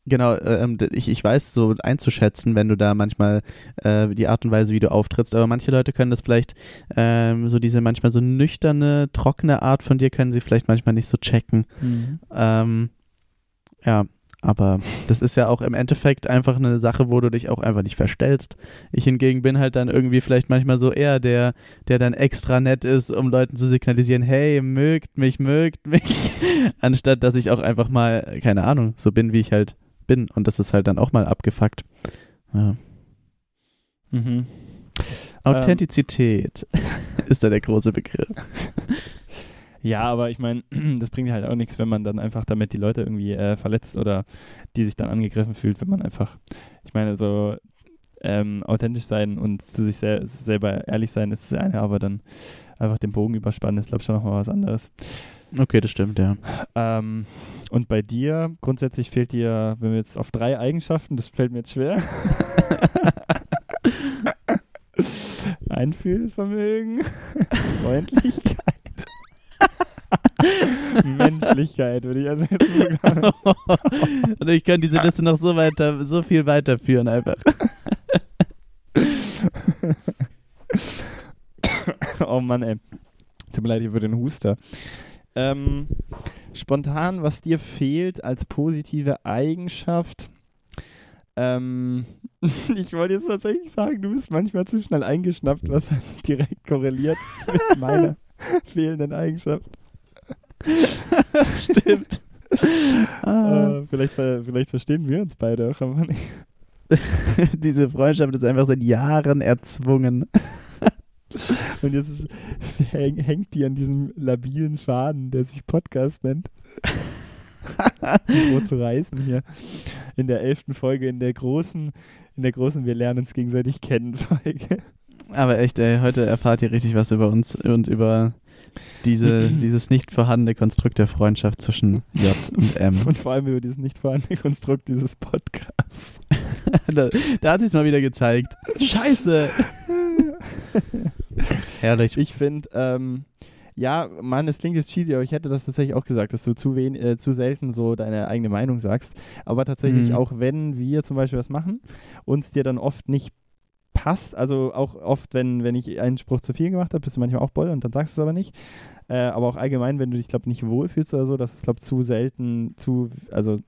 Genau, äh, ähm, ich, ich weiß so einzuschätzen, wenn du da manchmal äh, die Art und Weise, wie du auftrittst, aber manche Leute können das vielleicht, ähm, so diese manchmal so nüchterne, trockene Art von dir können sie vielleicht manchmal nicht so checken. Mhm. Ähm, ja, aber das ist ja auch im Endeffekt einfach eine Sache, wo du dich auch einfach nicht verstellst. Ich hingegen bin halt dann irgendwie vielleicht manchmal so eher der, der dann extra nett ist, um Leuten zu signalisieren, hey, mögt mich, mögt mich, anstatt dass ich auch einfach mal, keine Ahnung, so bin, wie ich halt bin. Und das ist halt dann auch mal abgefuckt. Ja. Mhm. Authentizität ähm. ist da der große Begriff. Ja, aber ich meine, das bringt halt auch nichts, wenn man dann einfach damit die Leute irgendwie äh, verletzt oder die sich dann angegriffen fühlt, wenn man einfach, ich meine, so ähm, authentisch sein und zu sich sel selber ehrlich sein ist das eine, aber dann einfach den Bogen überspannen ist, glaube ich, schon nochmal was anderes. Okay, das stimmt, ja. Ähm, und bei dir, grundsätzlich fehlt dir, wenn wir jetzt auf drei Eigenschaften, das fällt mir jetzt schwer. Einfühlsvermögen, Freundlichkeit. Menschlichkeit würde ich also jetzt sagen. Und ich kann diese Liste noch so weiter, so viel weiterführen einfach. oh Mann, ey. Tut mir leid hier für den Huster. Ähm, spontan, was dir fehlt als positive Eigenschaft. Ähm, ich wollte jetzt tatsächlich sagen, du bist manchmal zu schnell eingeschnappt, was direkt korreliert mit meiner fehlenden Eigenschaft. Stimmt. Ah. Äh, vielleicht, vielleicht verstehen wir uns beide auch aber nicht. Diese Freundschaft ist einfach seit Jahren erzwungen. Und jetzt hängt die an diesem labilen Faden, der sich Podcast nennt. Wo zu reißen hier. In der elften Folge, in der großen, in der großen Wir lernen uns gegenseitig kennen Folge. Aber echt, ey, heute erfahrt ihr richtig was über uns und über diese, dieses nicht vorhandene Konstrukt der Freundschaft zwischen J und M. Und vor allem über dieses nicht vorhandene Konstrukt dieses Podcasts. da, da hat sich mal wieder gezeigt. Scheiße! Herrlich. Ich finde, ähm, ja, Mann, es klingt jetzt cheesy, aber ich hätte das tatsächlich auch gesagt, dass du zu, wen, äh, zu selten so deine eigene Meinung sagst. Aber tatsächlich mhm. auch, wenn wir zum Beispiel was machen, uns dir dann oft nicht passt, also auch oft, wenn, wenn ich einen Spruch zu viel gemacht habe, bist du manchmal auch Boll und dann sagst du es aber nicht. Äh, aber auch allgemein, wenn du dich, glaube nicht wohlfühlst oder so, das ist, glaube zu selten, zu, also,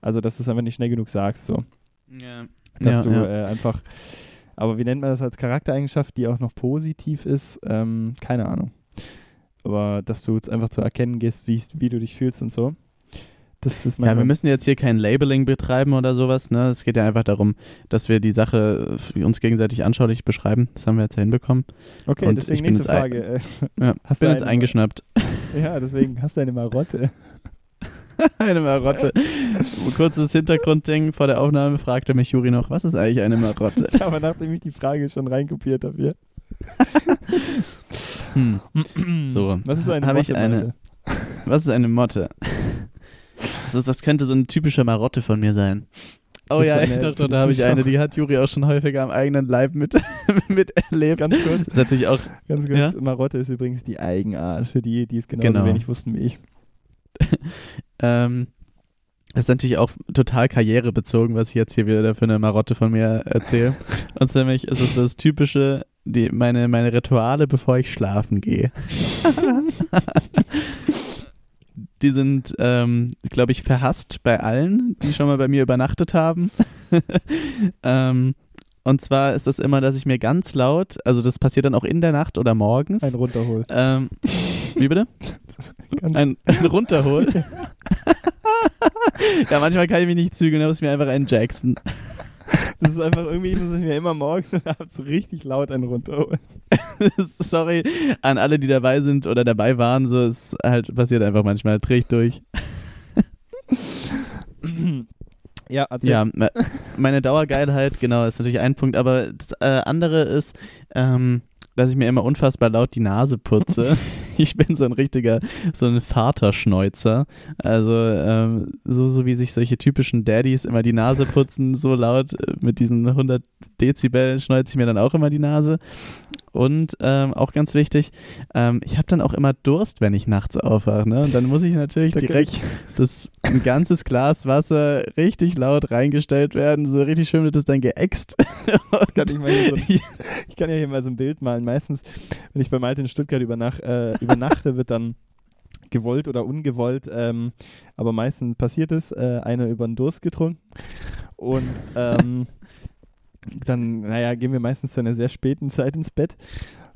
also dass du es einfach nicht schnell genug sagst, so. Ja. Dass ja, du ja. Äh, einfach aber wie nennt man das als Charaktereigenschaft, die auch noch positiv ist? Ähm, keine Ahnung. Aber dass du jetzt einfach zu erkennen gehst, wie, wie du dich fühlst und so. Das ist ja, wir müssen jetzt hier kein Labeling betreiben oder sowas. Ne? Es geht ja einfach darum, dass wir die Sache uns gegenseitig anschaulich beschreiben. Das haben wir jetzt ja hinbekommen. Okay, und deswegen nächste Frage. ja, hast bin jetzt eingeschnappt. Ja, deswegen hast du eine Marotte. eine Marotte. Kurzes Hintergrundding. Vor der Aufnahme fragte mich Juri noch, was ist eigentlich eine Marotte? Ja, aber nachdem ich die Frage schon reinkopiert habe hier. hm. So, was ist eine Motte? Ich eine, was ist eine Motte? Das, was könnte so eine typische Marotte von mir sein? Oh ja, doch, doch, da habe ich eine, die hat Juri auch schon häufiger am eigenen Leib mit, miterlebt. Ganz kurz. Das ist natürlich auch. Ganz kurz. Ja? Marotte ist übrigens die Eigenart für die, die es genauso genau. wenig wussten wie ich. ähm, das ist natürlich auch total karrierebezogen, was ich jetzt hier wieder für eine Marotte von mir erzähle. Und für mich ist es das typische, die, meine, meine Rituale, bevor ich schlafen gehe. Die sind, ähm, glaube ich, verhasst bei allen, die schon mal bei mir übernachtet haben. ähm, und zwar ist das immer, dass ich mir ganz laut, also das passiert dann auch in der Nacht oder morgens. Ein runterhol. Ähm, wie bitte? ein, ein runterhol. ja, manchmal kann ich mich nicht zügeln, aber es ist mir einfach ein Jackson. Das ist einfach irgendwie, muss ich mir immer morgens und abends richtig laut einen runterholen. Sorry an alle, die dabei sind oder dabei waren. So, es halt passiert einfach manchmal. Ich durch. Ja, erzähl. ja, meine Dauergeilheit, genau, ist natürlich ein Punkt, aber das äh, andere ist, ähm, dass ich mir immer unfassbar laut die Nase putze. ich bin so ein richtiger, so ein Vaterschneuzer. Also ähm, so, so wie sich solche typischen Daddys immer die Nase putzen, so laut äh, mit diesen 100 Dezibel schneuze ich mir dann auch immer die Nase. Und ähm, auch ganz wichtig, ähm, ich habe dann auch immer Durst, wenn ich nachts aufwache. Ne? Und dann muss ich natürlich direkt das ein ganzes Glas Wasser richtig laut reingestellt werden. So richtig schön wird es dann geäxt. kann ich, so, ich, kann ja hier mal so ein Bild malen. Meistens, wenn ich bei Malte in Stuttgart übernach, äh, übernachte, wird dann gewollt oder ungewollt, ähm, aber meistens passiert es, äh, einer über den Durst getrunken. Und ähm, dann, naja, gehen wir meistens zu einer sehr späten Zeit ins Bett,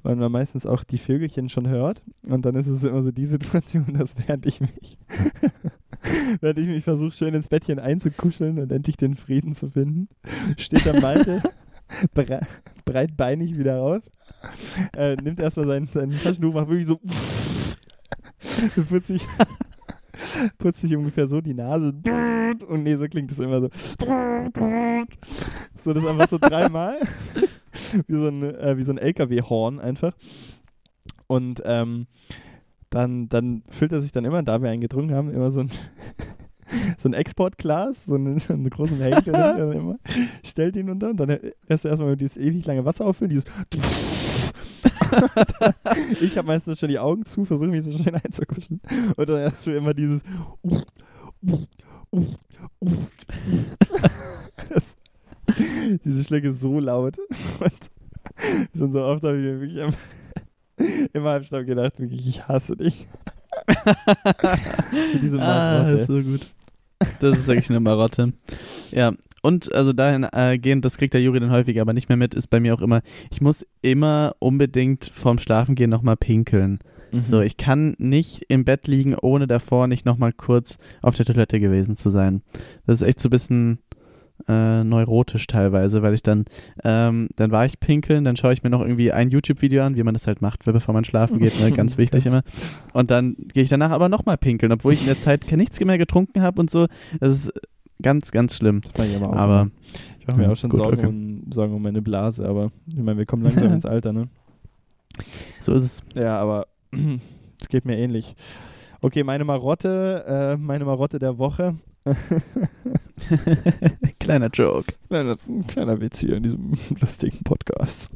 weil man meistens auch die Vögelchen schon hört. Und dann ist es immer so die Situation, dass während ich mich, während ich mich versuche, schön ins Bettchen einzukuscheln und endlich den Frieden zu finden, steht der Malte bre breitbeinig wieder raus, äh, nimmt erstmal sein, sein Taschentuch, macht wirklich so, putzt sich, putzt sich ungefähr so die Nase und nee, so klingt es immer so. So, das einfach so dreimal. wie, so ein, äh, wie so ein LKW-Horn einfach. Und ähm, dann, dann füllt er sich dann immer, da wir einen getrunken haben, immer so ein, so ein Exportglas, so, eine, so einen großen Henkel stellt ihn unter und dann erst erstmal dieses ewig lange Wasser auffüllen, dieses ich habe meistens schon die Augen zu, versuche mich so schön einzukuscheln und dann erst immer dieses das, diese Schläge so laut. Und schon so oft habe ich mir wirklich im, im Halbstab gedacht, wirklich, ich hasse dich. diese ah, das ist so gut. Das ist wirklich eine Marotte. Ja, und also dahingehend, äh, das kriegt der Juri dann häufig aber nicht mehr mit, ist bei mir auch immer, ich muss immer unbedingt vorm Schlafengehen nochmal pinkeln. Mhm. So, ich kann nicht im Bett liegen, ohne davor nicht nochmal kurz auf der Toilette gewesen zu sein. Das ist echt so ein bisschen äh, neurotisch teilweise, weil ich dann, ähm, dann war ich pinkeln, dann schaue ich mir noch irgendwie ein YouTube-Video an, wie man das halt macht, bevor man schlafen geht, ne? ganz wichtig immer. Und dann gehe ich danach aber nochmal pinkeln, obwohl ich in der Zeit nichts mehr getrunken habe und so. Das ist ganz, ganz schlimm. aber, aber ich mache mir auch schon gut, Sorgen, okay. um, Sorgen um meine Blase, aber ich meine, wir kommen langsam ins Alter, ne? So ist es. Ja, aber es geht mir ähnlich. Okay, meine Marotte, äh, meine Marotte der Woche. kleiner Joke. Kleiner, kleiner Witz hier in diesem lustigen Podcast.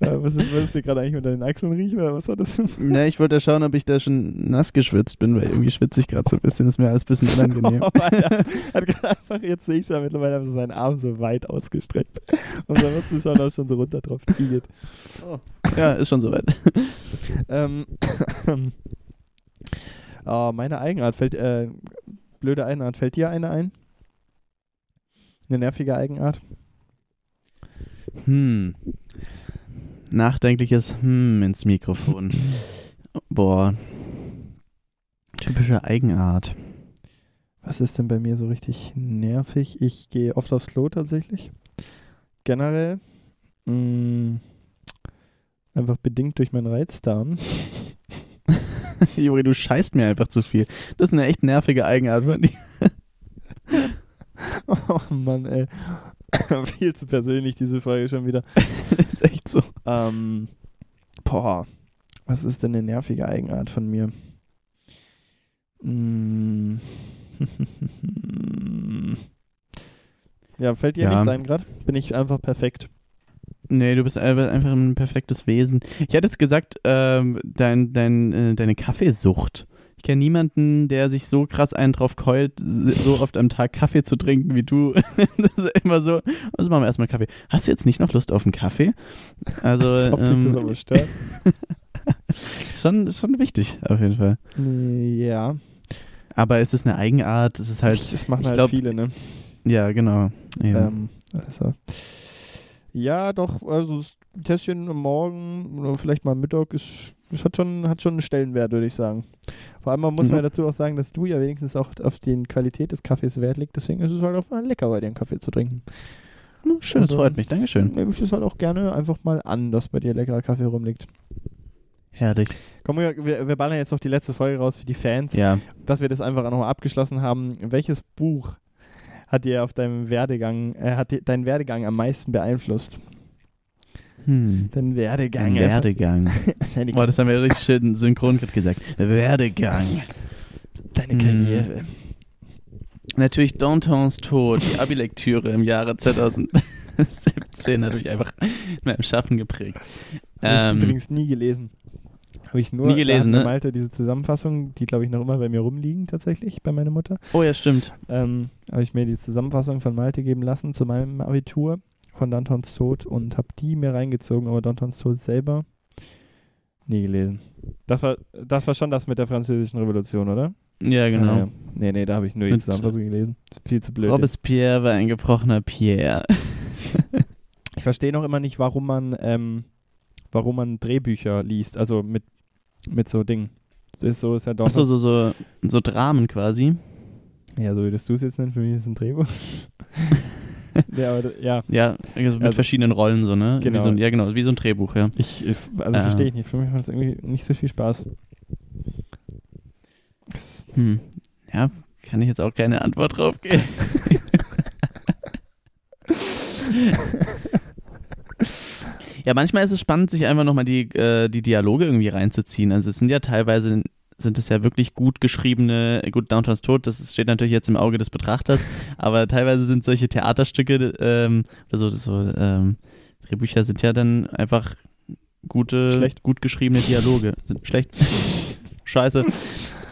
Äh, was, ist, was ist hier gerade eigentlich unter den Achseln riechen oder was hat das? Na, ich wollte schauen, ob ich da schon nass geschwitzt bin, weil irgendwie schwitze ich gerade so ein bisschen. Das ist mir alles ein bisschen unangenehm. Oh, Alter. hat gerade einfach, jetzt sehe ich ja mittlerweile einfach seinen Arm so weit ausgestreckt. Um dann zu schauen, dass schon so runter drauf geht. Oh. Ja, ist schon soweit. ähm, oh, meine Eigenart fällt, äh, blöde Eigenart, fällt dir eine ein? Eine nervige Eigenart? Hm. Nachdenkliches Hm ins Mikrofon. Boah. Typische Eigenart. Was ist denn bei mir so richtig nervig? Ich gehe oft aufs Klo tatsächlich. Generell. Mh, hm, einfach bedingt durch meinen Reizdarm. Juri, du scheißt mir einfach zu viel. Das ist eine echt nervige Eigenart von dir. oh Mann, ey. viel zu persönlich, diese Frage schon wieder. ist echt so. Ähm, boah, was ist denn eine nervige Eigenart von mir? Mm. Ja, fällt dir Ja. nichts ein gerade? Bin ich einfach perfekt. Nee, du bist einfach ein perfektes Wesen. Ich hätte jetzt gesagt, ähm, dein, dein, äh, deine Kaffeesucht. Ich kenne niemanden, der sich so krass einen drauf keult, so oft am Tag Kaffee zu trinken wie du. das ist immer so. Also machen wir erstmal Kaffee. Hast du jetzt nicht noch Lust auf einen Kaffee? Also, Als ob dich das ähm, aber stört. ist schon, schon wichtig, auf jeden Fall. ja, Aber es ist eine Eigenart, es ist halt, das machen halt glaub, viele, ne? ja, genau. Ja. Ähm, also. Ja, doch, also das Tässchen am Morgen oder vielleicht mal am Mittag ist, das hat schon, hat schon einen Stellenwert, würde ich sagen. Vor allem muss man Mhm. ja dazu auch sagen, dass du ja wenigstens auch auf die Qualität des Kaffees Wert legst. Deswegen ist es halt auch mal lecker, bei dir einen Kaffee zu trinken. Schön, das Also, freut mich. Dankeschön. Ich das halt auch gerne einfach mal an, dass bei dir leckerer Kaffee rumliegt. Herrlich. Komm, wir, wir ballern jetzt noch die letzte Folge raus für die Fans, Ja. dass wir das einfach nochmal abgeschlossen haben. Welches Buch hat dir auf deinem Werdegang, äh, hat dir deinen Werdegang am meisten beeinflusst? Hm. Dein Werdegang. Werdegang. Deine, Boah, das haben wir richtig schön synchron gerade gesagt. Werdegang. deine Hm. Karriere. Natürlich Dantons Tod, die Abi-Lektüre im Jahre 2017 hat mich einfach in meinem Schaffen geprägt. Habe Ähm, ich übrigens nie gelesen. Habe ich nur Nie gelesen, ne? Malte diese Zusammenfassung, die glaube ich noch immer bei mir rumliegen, tatsächlich, bei meiner Mutter. oh ja, stimmt. Ähm, habe ich mir die Zusammenfassung von Malte geben lassen zu meinem Abitur von Dantons Tod und habe die mir reingezogen, aber Dantons Tod selber nie gelesen. Das war, das war schon das mit der französischen Revolution, oder? Ja, genau. Ah, ja. Nee, nee, da habe ich nur die Zusammenfassung gelesen. Viel zu blöd. Robespierre war ein gebrochener Pierre. Ich verstehe noch immer nicht, warum man, ähm, warum man Drehbücher liest, also mit, mit so Dingen. Das ist so, ist ja doch. Achso, so, so, so Dramen quasi. Ja, so würdest du es jetzt nennen, für mich ist es ein Drehbuch. ja, aber ja, Ja, also mit Also- verschiedenen Rollen so, ne? Genau. So, ein- ja, genau, wie so ein Drehbuch, ja. ich, ich also Ja. verstehe ich nicht. Für mich macht es irgendwie nicht so viel Spaß. Das, Hm. Ja, kann ich jetzt auch keine Antwort drauf geben. ja, manchmal ist es spannend, sich einfach nochmal die, äh, die Dialoge irgendwie reinzuziehen. Also es sind ja teilweise, sind es ja wirklich gut geschriebene, gut, Downtown's Tod, das steht natürlich jetzt im Auge des Betrachters, aber teilweise sind solche Theaterstücke, ähm, also so, ähm, Drehbücher sind ja dann einfach gute, Schlecht. gut geschriebene Dialoge. Sind schlecht. Scheiße.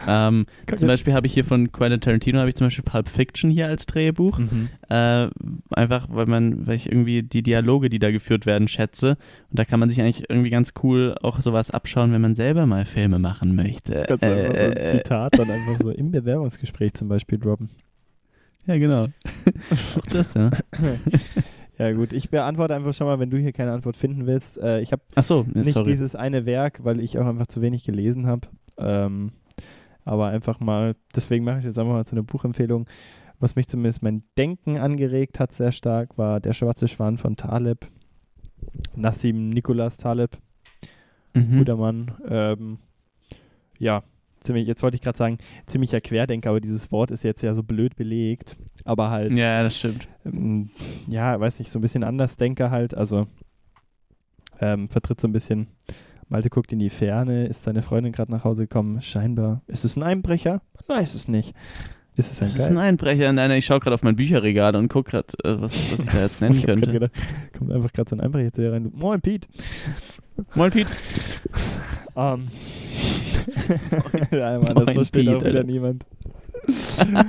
Ähm, zum Beispiel habe ich hier von Quentin Tarantino habe ich zum Beispiel Pulp Fiction hier als Drehbuch. Mhm. Äh, einfach, weil man, weil ich irgendwie die Dialoge, die da geführt werden, schätze. Und da kann man sich eigentlich irgendwie ganz cool auch sowas abschauen, wenn man selber mal Filme machen möchte. Kannst du einfach so ein Äh, Zitat dann einfach so im Bewerbungsgespräch zum Beispiel droppen. ja, genau. auch das, ja. Ja gut, ich beantworte einfach schon mal, wenn du hier keine Antwort finden willst. Äh, ich habe Achso, nicht sorry. dieses eine Werk, weil ich auch einfach zu wenig gelesen habe. Ähm, aber einfach mal, deswegen mache ich jetzt einfach mal zu einer Buchempfehlung. Was mich zumindest mein Denken angeregt hat, sehr stark, war Der schwarze Schwan von Taleb. Nassim Nicholas Taleb, Mhm. guter Mann. Ähm, ja, ziemlich, jetzt wollte ich gerade sagen, ziemlicher Querdenker, aber dieses Wort ist jetzt ja so blöd belegt. Aber halt, Ja, das stimmt. ähm, ja, weiß nicht, so ein bisschen Andersdenker halt. Also ähm, vertritt so ein bisschen. Malte guckt in die Ferne, ist seine Freundin gerade nach Hause gekommen. Scheinbar. Ist es ein Einbrecher? Man weiß es nicht. Ist es ein Das ist ein Einbrecher. Nein, nein, ich schaue gerade auf mein Bücherregal und gucke gerade, äh, was, was ich da jetzt nennen könnte. gedacht, kommt einfach gerade so ein Einbrecher zu dir rein. Moin, Pete. Moin, Pete. Ähm. ja, Mann, das Moin, versteht auch Pete, wieder Alter. niemand.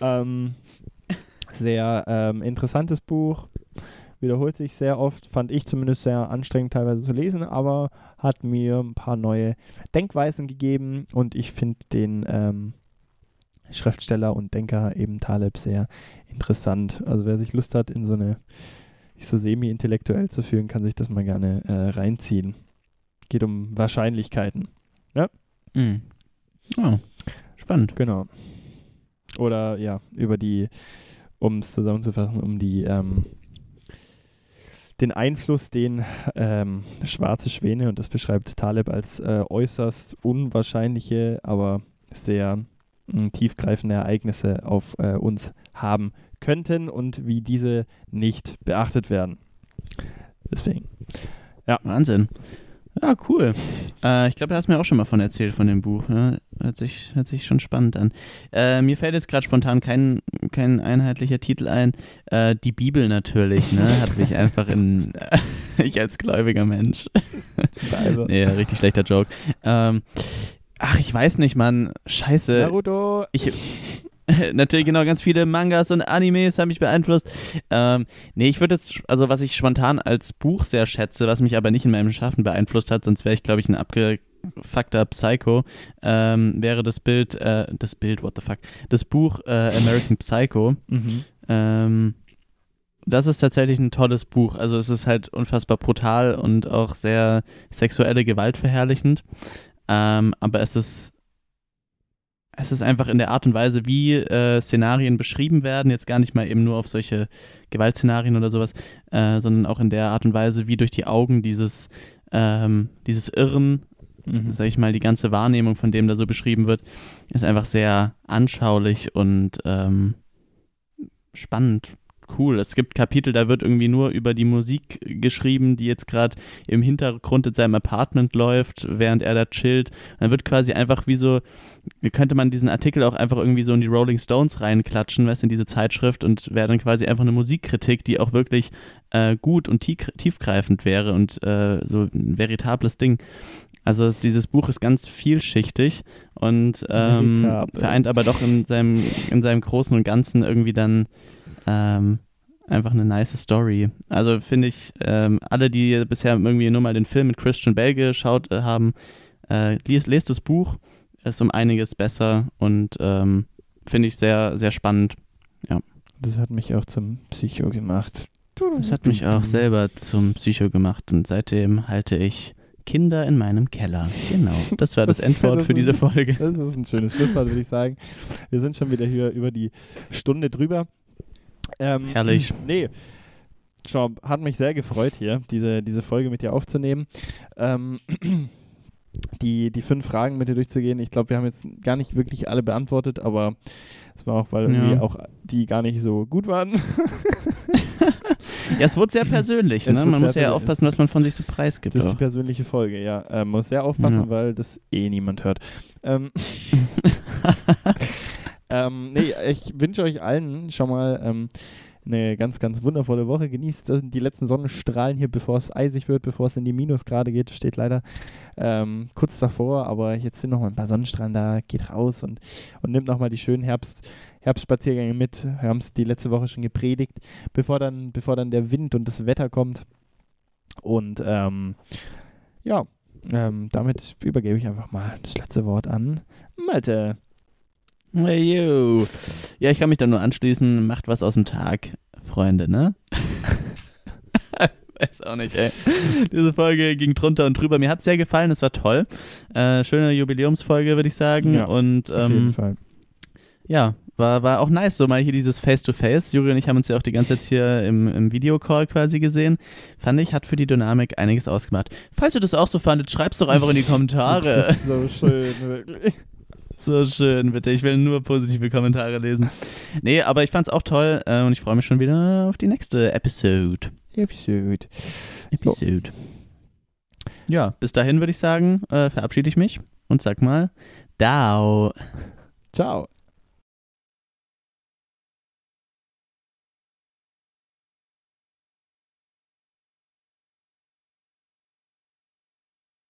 ähm, sehr ähm, interessantes Buch. Wiederholt sich sehr oft, fand ich zumindest sehr anstrengend teilweise zu lesen, aber hat mir ein paar neue Denkweisen gegeben und ich finde den ähm, Schriftsteller und Denker eben Taleb sehr interessant. Also wer sich Lust hat, in so eine, sich so semi-intellektuell zu fühlen, kann sich das mal gerne äh, reinziehen. Geht um Wahrscheinlichkeiten. Mhm. Oh, spannend. Genau. Oder ja, über die, um es zusammenzufassen, um die ähm, den Einfluss, den ähm, schwarze Schwäne, und das beschreibt Taleb als äh, äußerst unwahrscheinliche, aber sehr mh, tiefgreifende Ereignisse auf äh, uns haben könnten und wie diese nicht beachtet werden. Deswegen. Wahnsinn. Ja, cool. Äh, ich glaube, du hast mir auch schon mal von erzählt, von dem Buch. Ne? Hört, sich, hört sich schon spannend an. Äh, mir fällt jetzt gerade spontan kein, kein einheitlicher Titel ein. Äh, die Bibel natürlich, ne? Hat mich einfach in. ich als gläubiger Mensch. nee, richtig schlechter Joke. Ähm, ach, ich weiß nicht, Mann. Scheiße. Naruto. Ich, Natürlich, genau, ganz viele Mangas und Animes haben mich beeinflusst. Ähm, nee, ich würde jetzt, also was ich spontan als Buch sehr schätze, was mich aber nicht in meinem Schaffen beeinflusst hat, sonst wäre ich, glaube ich, ein abgefuckter Psycho, ähm, wäre das Bild, äh, das Bild, what the fuck, das Buch äh, American Psycho. Mhm. Ähm, das ist tatsächlich ein tolles Buch. Also es ist halt unfassbar brutal und auch sehr sexuelle Gewalt verherrlichend. Ähm, aber es ist es ist einfach in der Art und Weise, wie äh, Szenarien beschrieben werden, jetzt gar nicht mal eben nur auf solche Gewaltszenarien oder sowas, äh, sondern auch in der Art und Weise, wie durch die Augen dieses, ähm, dieses Irren, mhm. sag ich mal, die ganze Wahrnehmung von dem da so beschrieben wird, ist einfach sehr anschaulich und ähm, spannend cool. Es gibt Kapitel, da wird irgendwie nur über die Musik geschrieben, die jetzt gerade im Hintergrund in seinem Apartment läuft, während er da chillt. dann wird quasi einfach wie so, könnte man diesen Artikel auch einfach irgendwie so in die Rolling Stones reinklatschen, was in diese Zeitschrift und wäre dann quasi einfach eine Musikkritik, die auch wirklich äh, gut und tief, tiefgreifend wäre und äh, so ein veritables Ding. Also dieses Buch ist ganz vielschichtig und ähm, vereint aber doch in seinem, in seinem Großen und Ganzen irgendwie dann ähm, einfach eine nice Story. Also finde ich, ähm, alle, die bisher irgendwie nur mal den Film mit Christian Bale geschaut äh, haben, äh, lest, lest, das Buch, ist um einiges besser und ähm, finde ich sehr, sehr spannend. Ja. Das hat mich auch zum Psycho gemacht. Das hat mich auch selber zum Psycho gemacht und seitdem halte ich Kinder in meinem Keller. Genau, das war das, das Endwort das für diese Folge. Das ist ein schönes Schlusswort, würde ich sagen. Wir sind schon wieder hier über die Stunde drüber. Ähm, Herrlich. Nee. Schau, hat mich sehr gefreut hier, diese, diese Folge mit dir aufzunehmen. Ähm, die, die fünf Fragen mit dir durchzugehen. Ich glaube, wir haben jetzt gar nicht wirklich alle beantwortet, aber es war auch, weil irgendwie ja. auch die gar nicht so gut waren. ja, es wurde sehr persönlich. Ne? Man muss ja aufpassen, was man von sich so preisgibt. Das ist die persönliche Folge, ja. Man ähm, muss sehr aufpassen, ja. weil das eh niemand hört. Ähm, ähm, nee, ich wünsche euch allen schon mal ähm, eine ganz, ganz wundervolle Woche. Genießt die letzten Sonnenstrahlen hier, bevor es eisig wird, bevor es in die Minusgrade geht. Steht leider ähm, kurz davor, aber jetzt sind noch mal ein paar Sonnenstrahlen da. Geht raus und, und nimmt noch mal die schönen Herbst, Herbstspaziergänge mit. Wir haben es die letzte Woche schon gepredigt, bevor dann, bevor dann der Wind und das Wetter kommt. Und ähm, ja, ähm, damit übergebe ich einfach mal das letzte Wort an Malte. Hey, yo. Ja, ich kann mich da nur anschließen. Macht was aus dem Tag, Freunde, ne? Weiß auch nicht, ey. Diese Folge ging drunter und drüber. Mir hat es sehr gefallen, es war toll. Äh, schöne Jubiläumsfolge, würde ich sagen. Ja, und ähm, auf jeden ähm, Fall. Ja, war, war auch nice, so mal hier dieses Face-to-Face. -face. Juri und ich haben uns ja auch die ganze Zeit hier im, im Videocall quasi gesehen. Fand ich, hat für die Dynamik einiges ausgemacht. Falls ihr das auch so fandet, schreibt es doch einfach in die Kommentare. das ist so schön, wirklich. So schön, bitte. Ich will nur positive Kommentare lesen. Nee, aber ich fand's auch toll äh, und ich freue mich schon wieder auf die nächste Episode. Episode. Episode. Ja, bis dahin würde ich sagen, äh, verabschiede ich mich und sag mal, Dao. Ciao.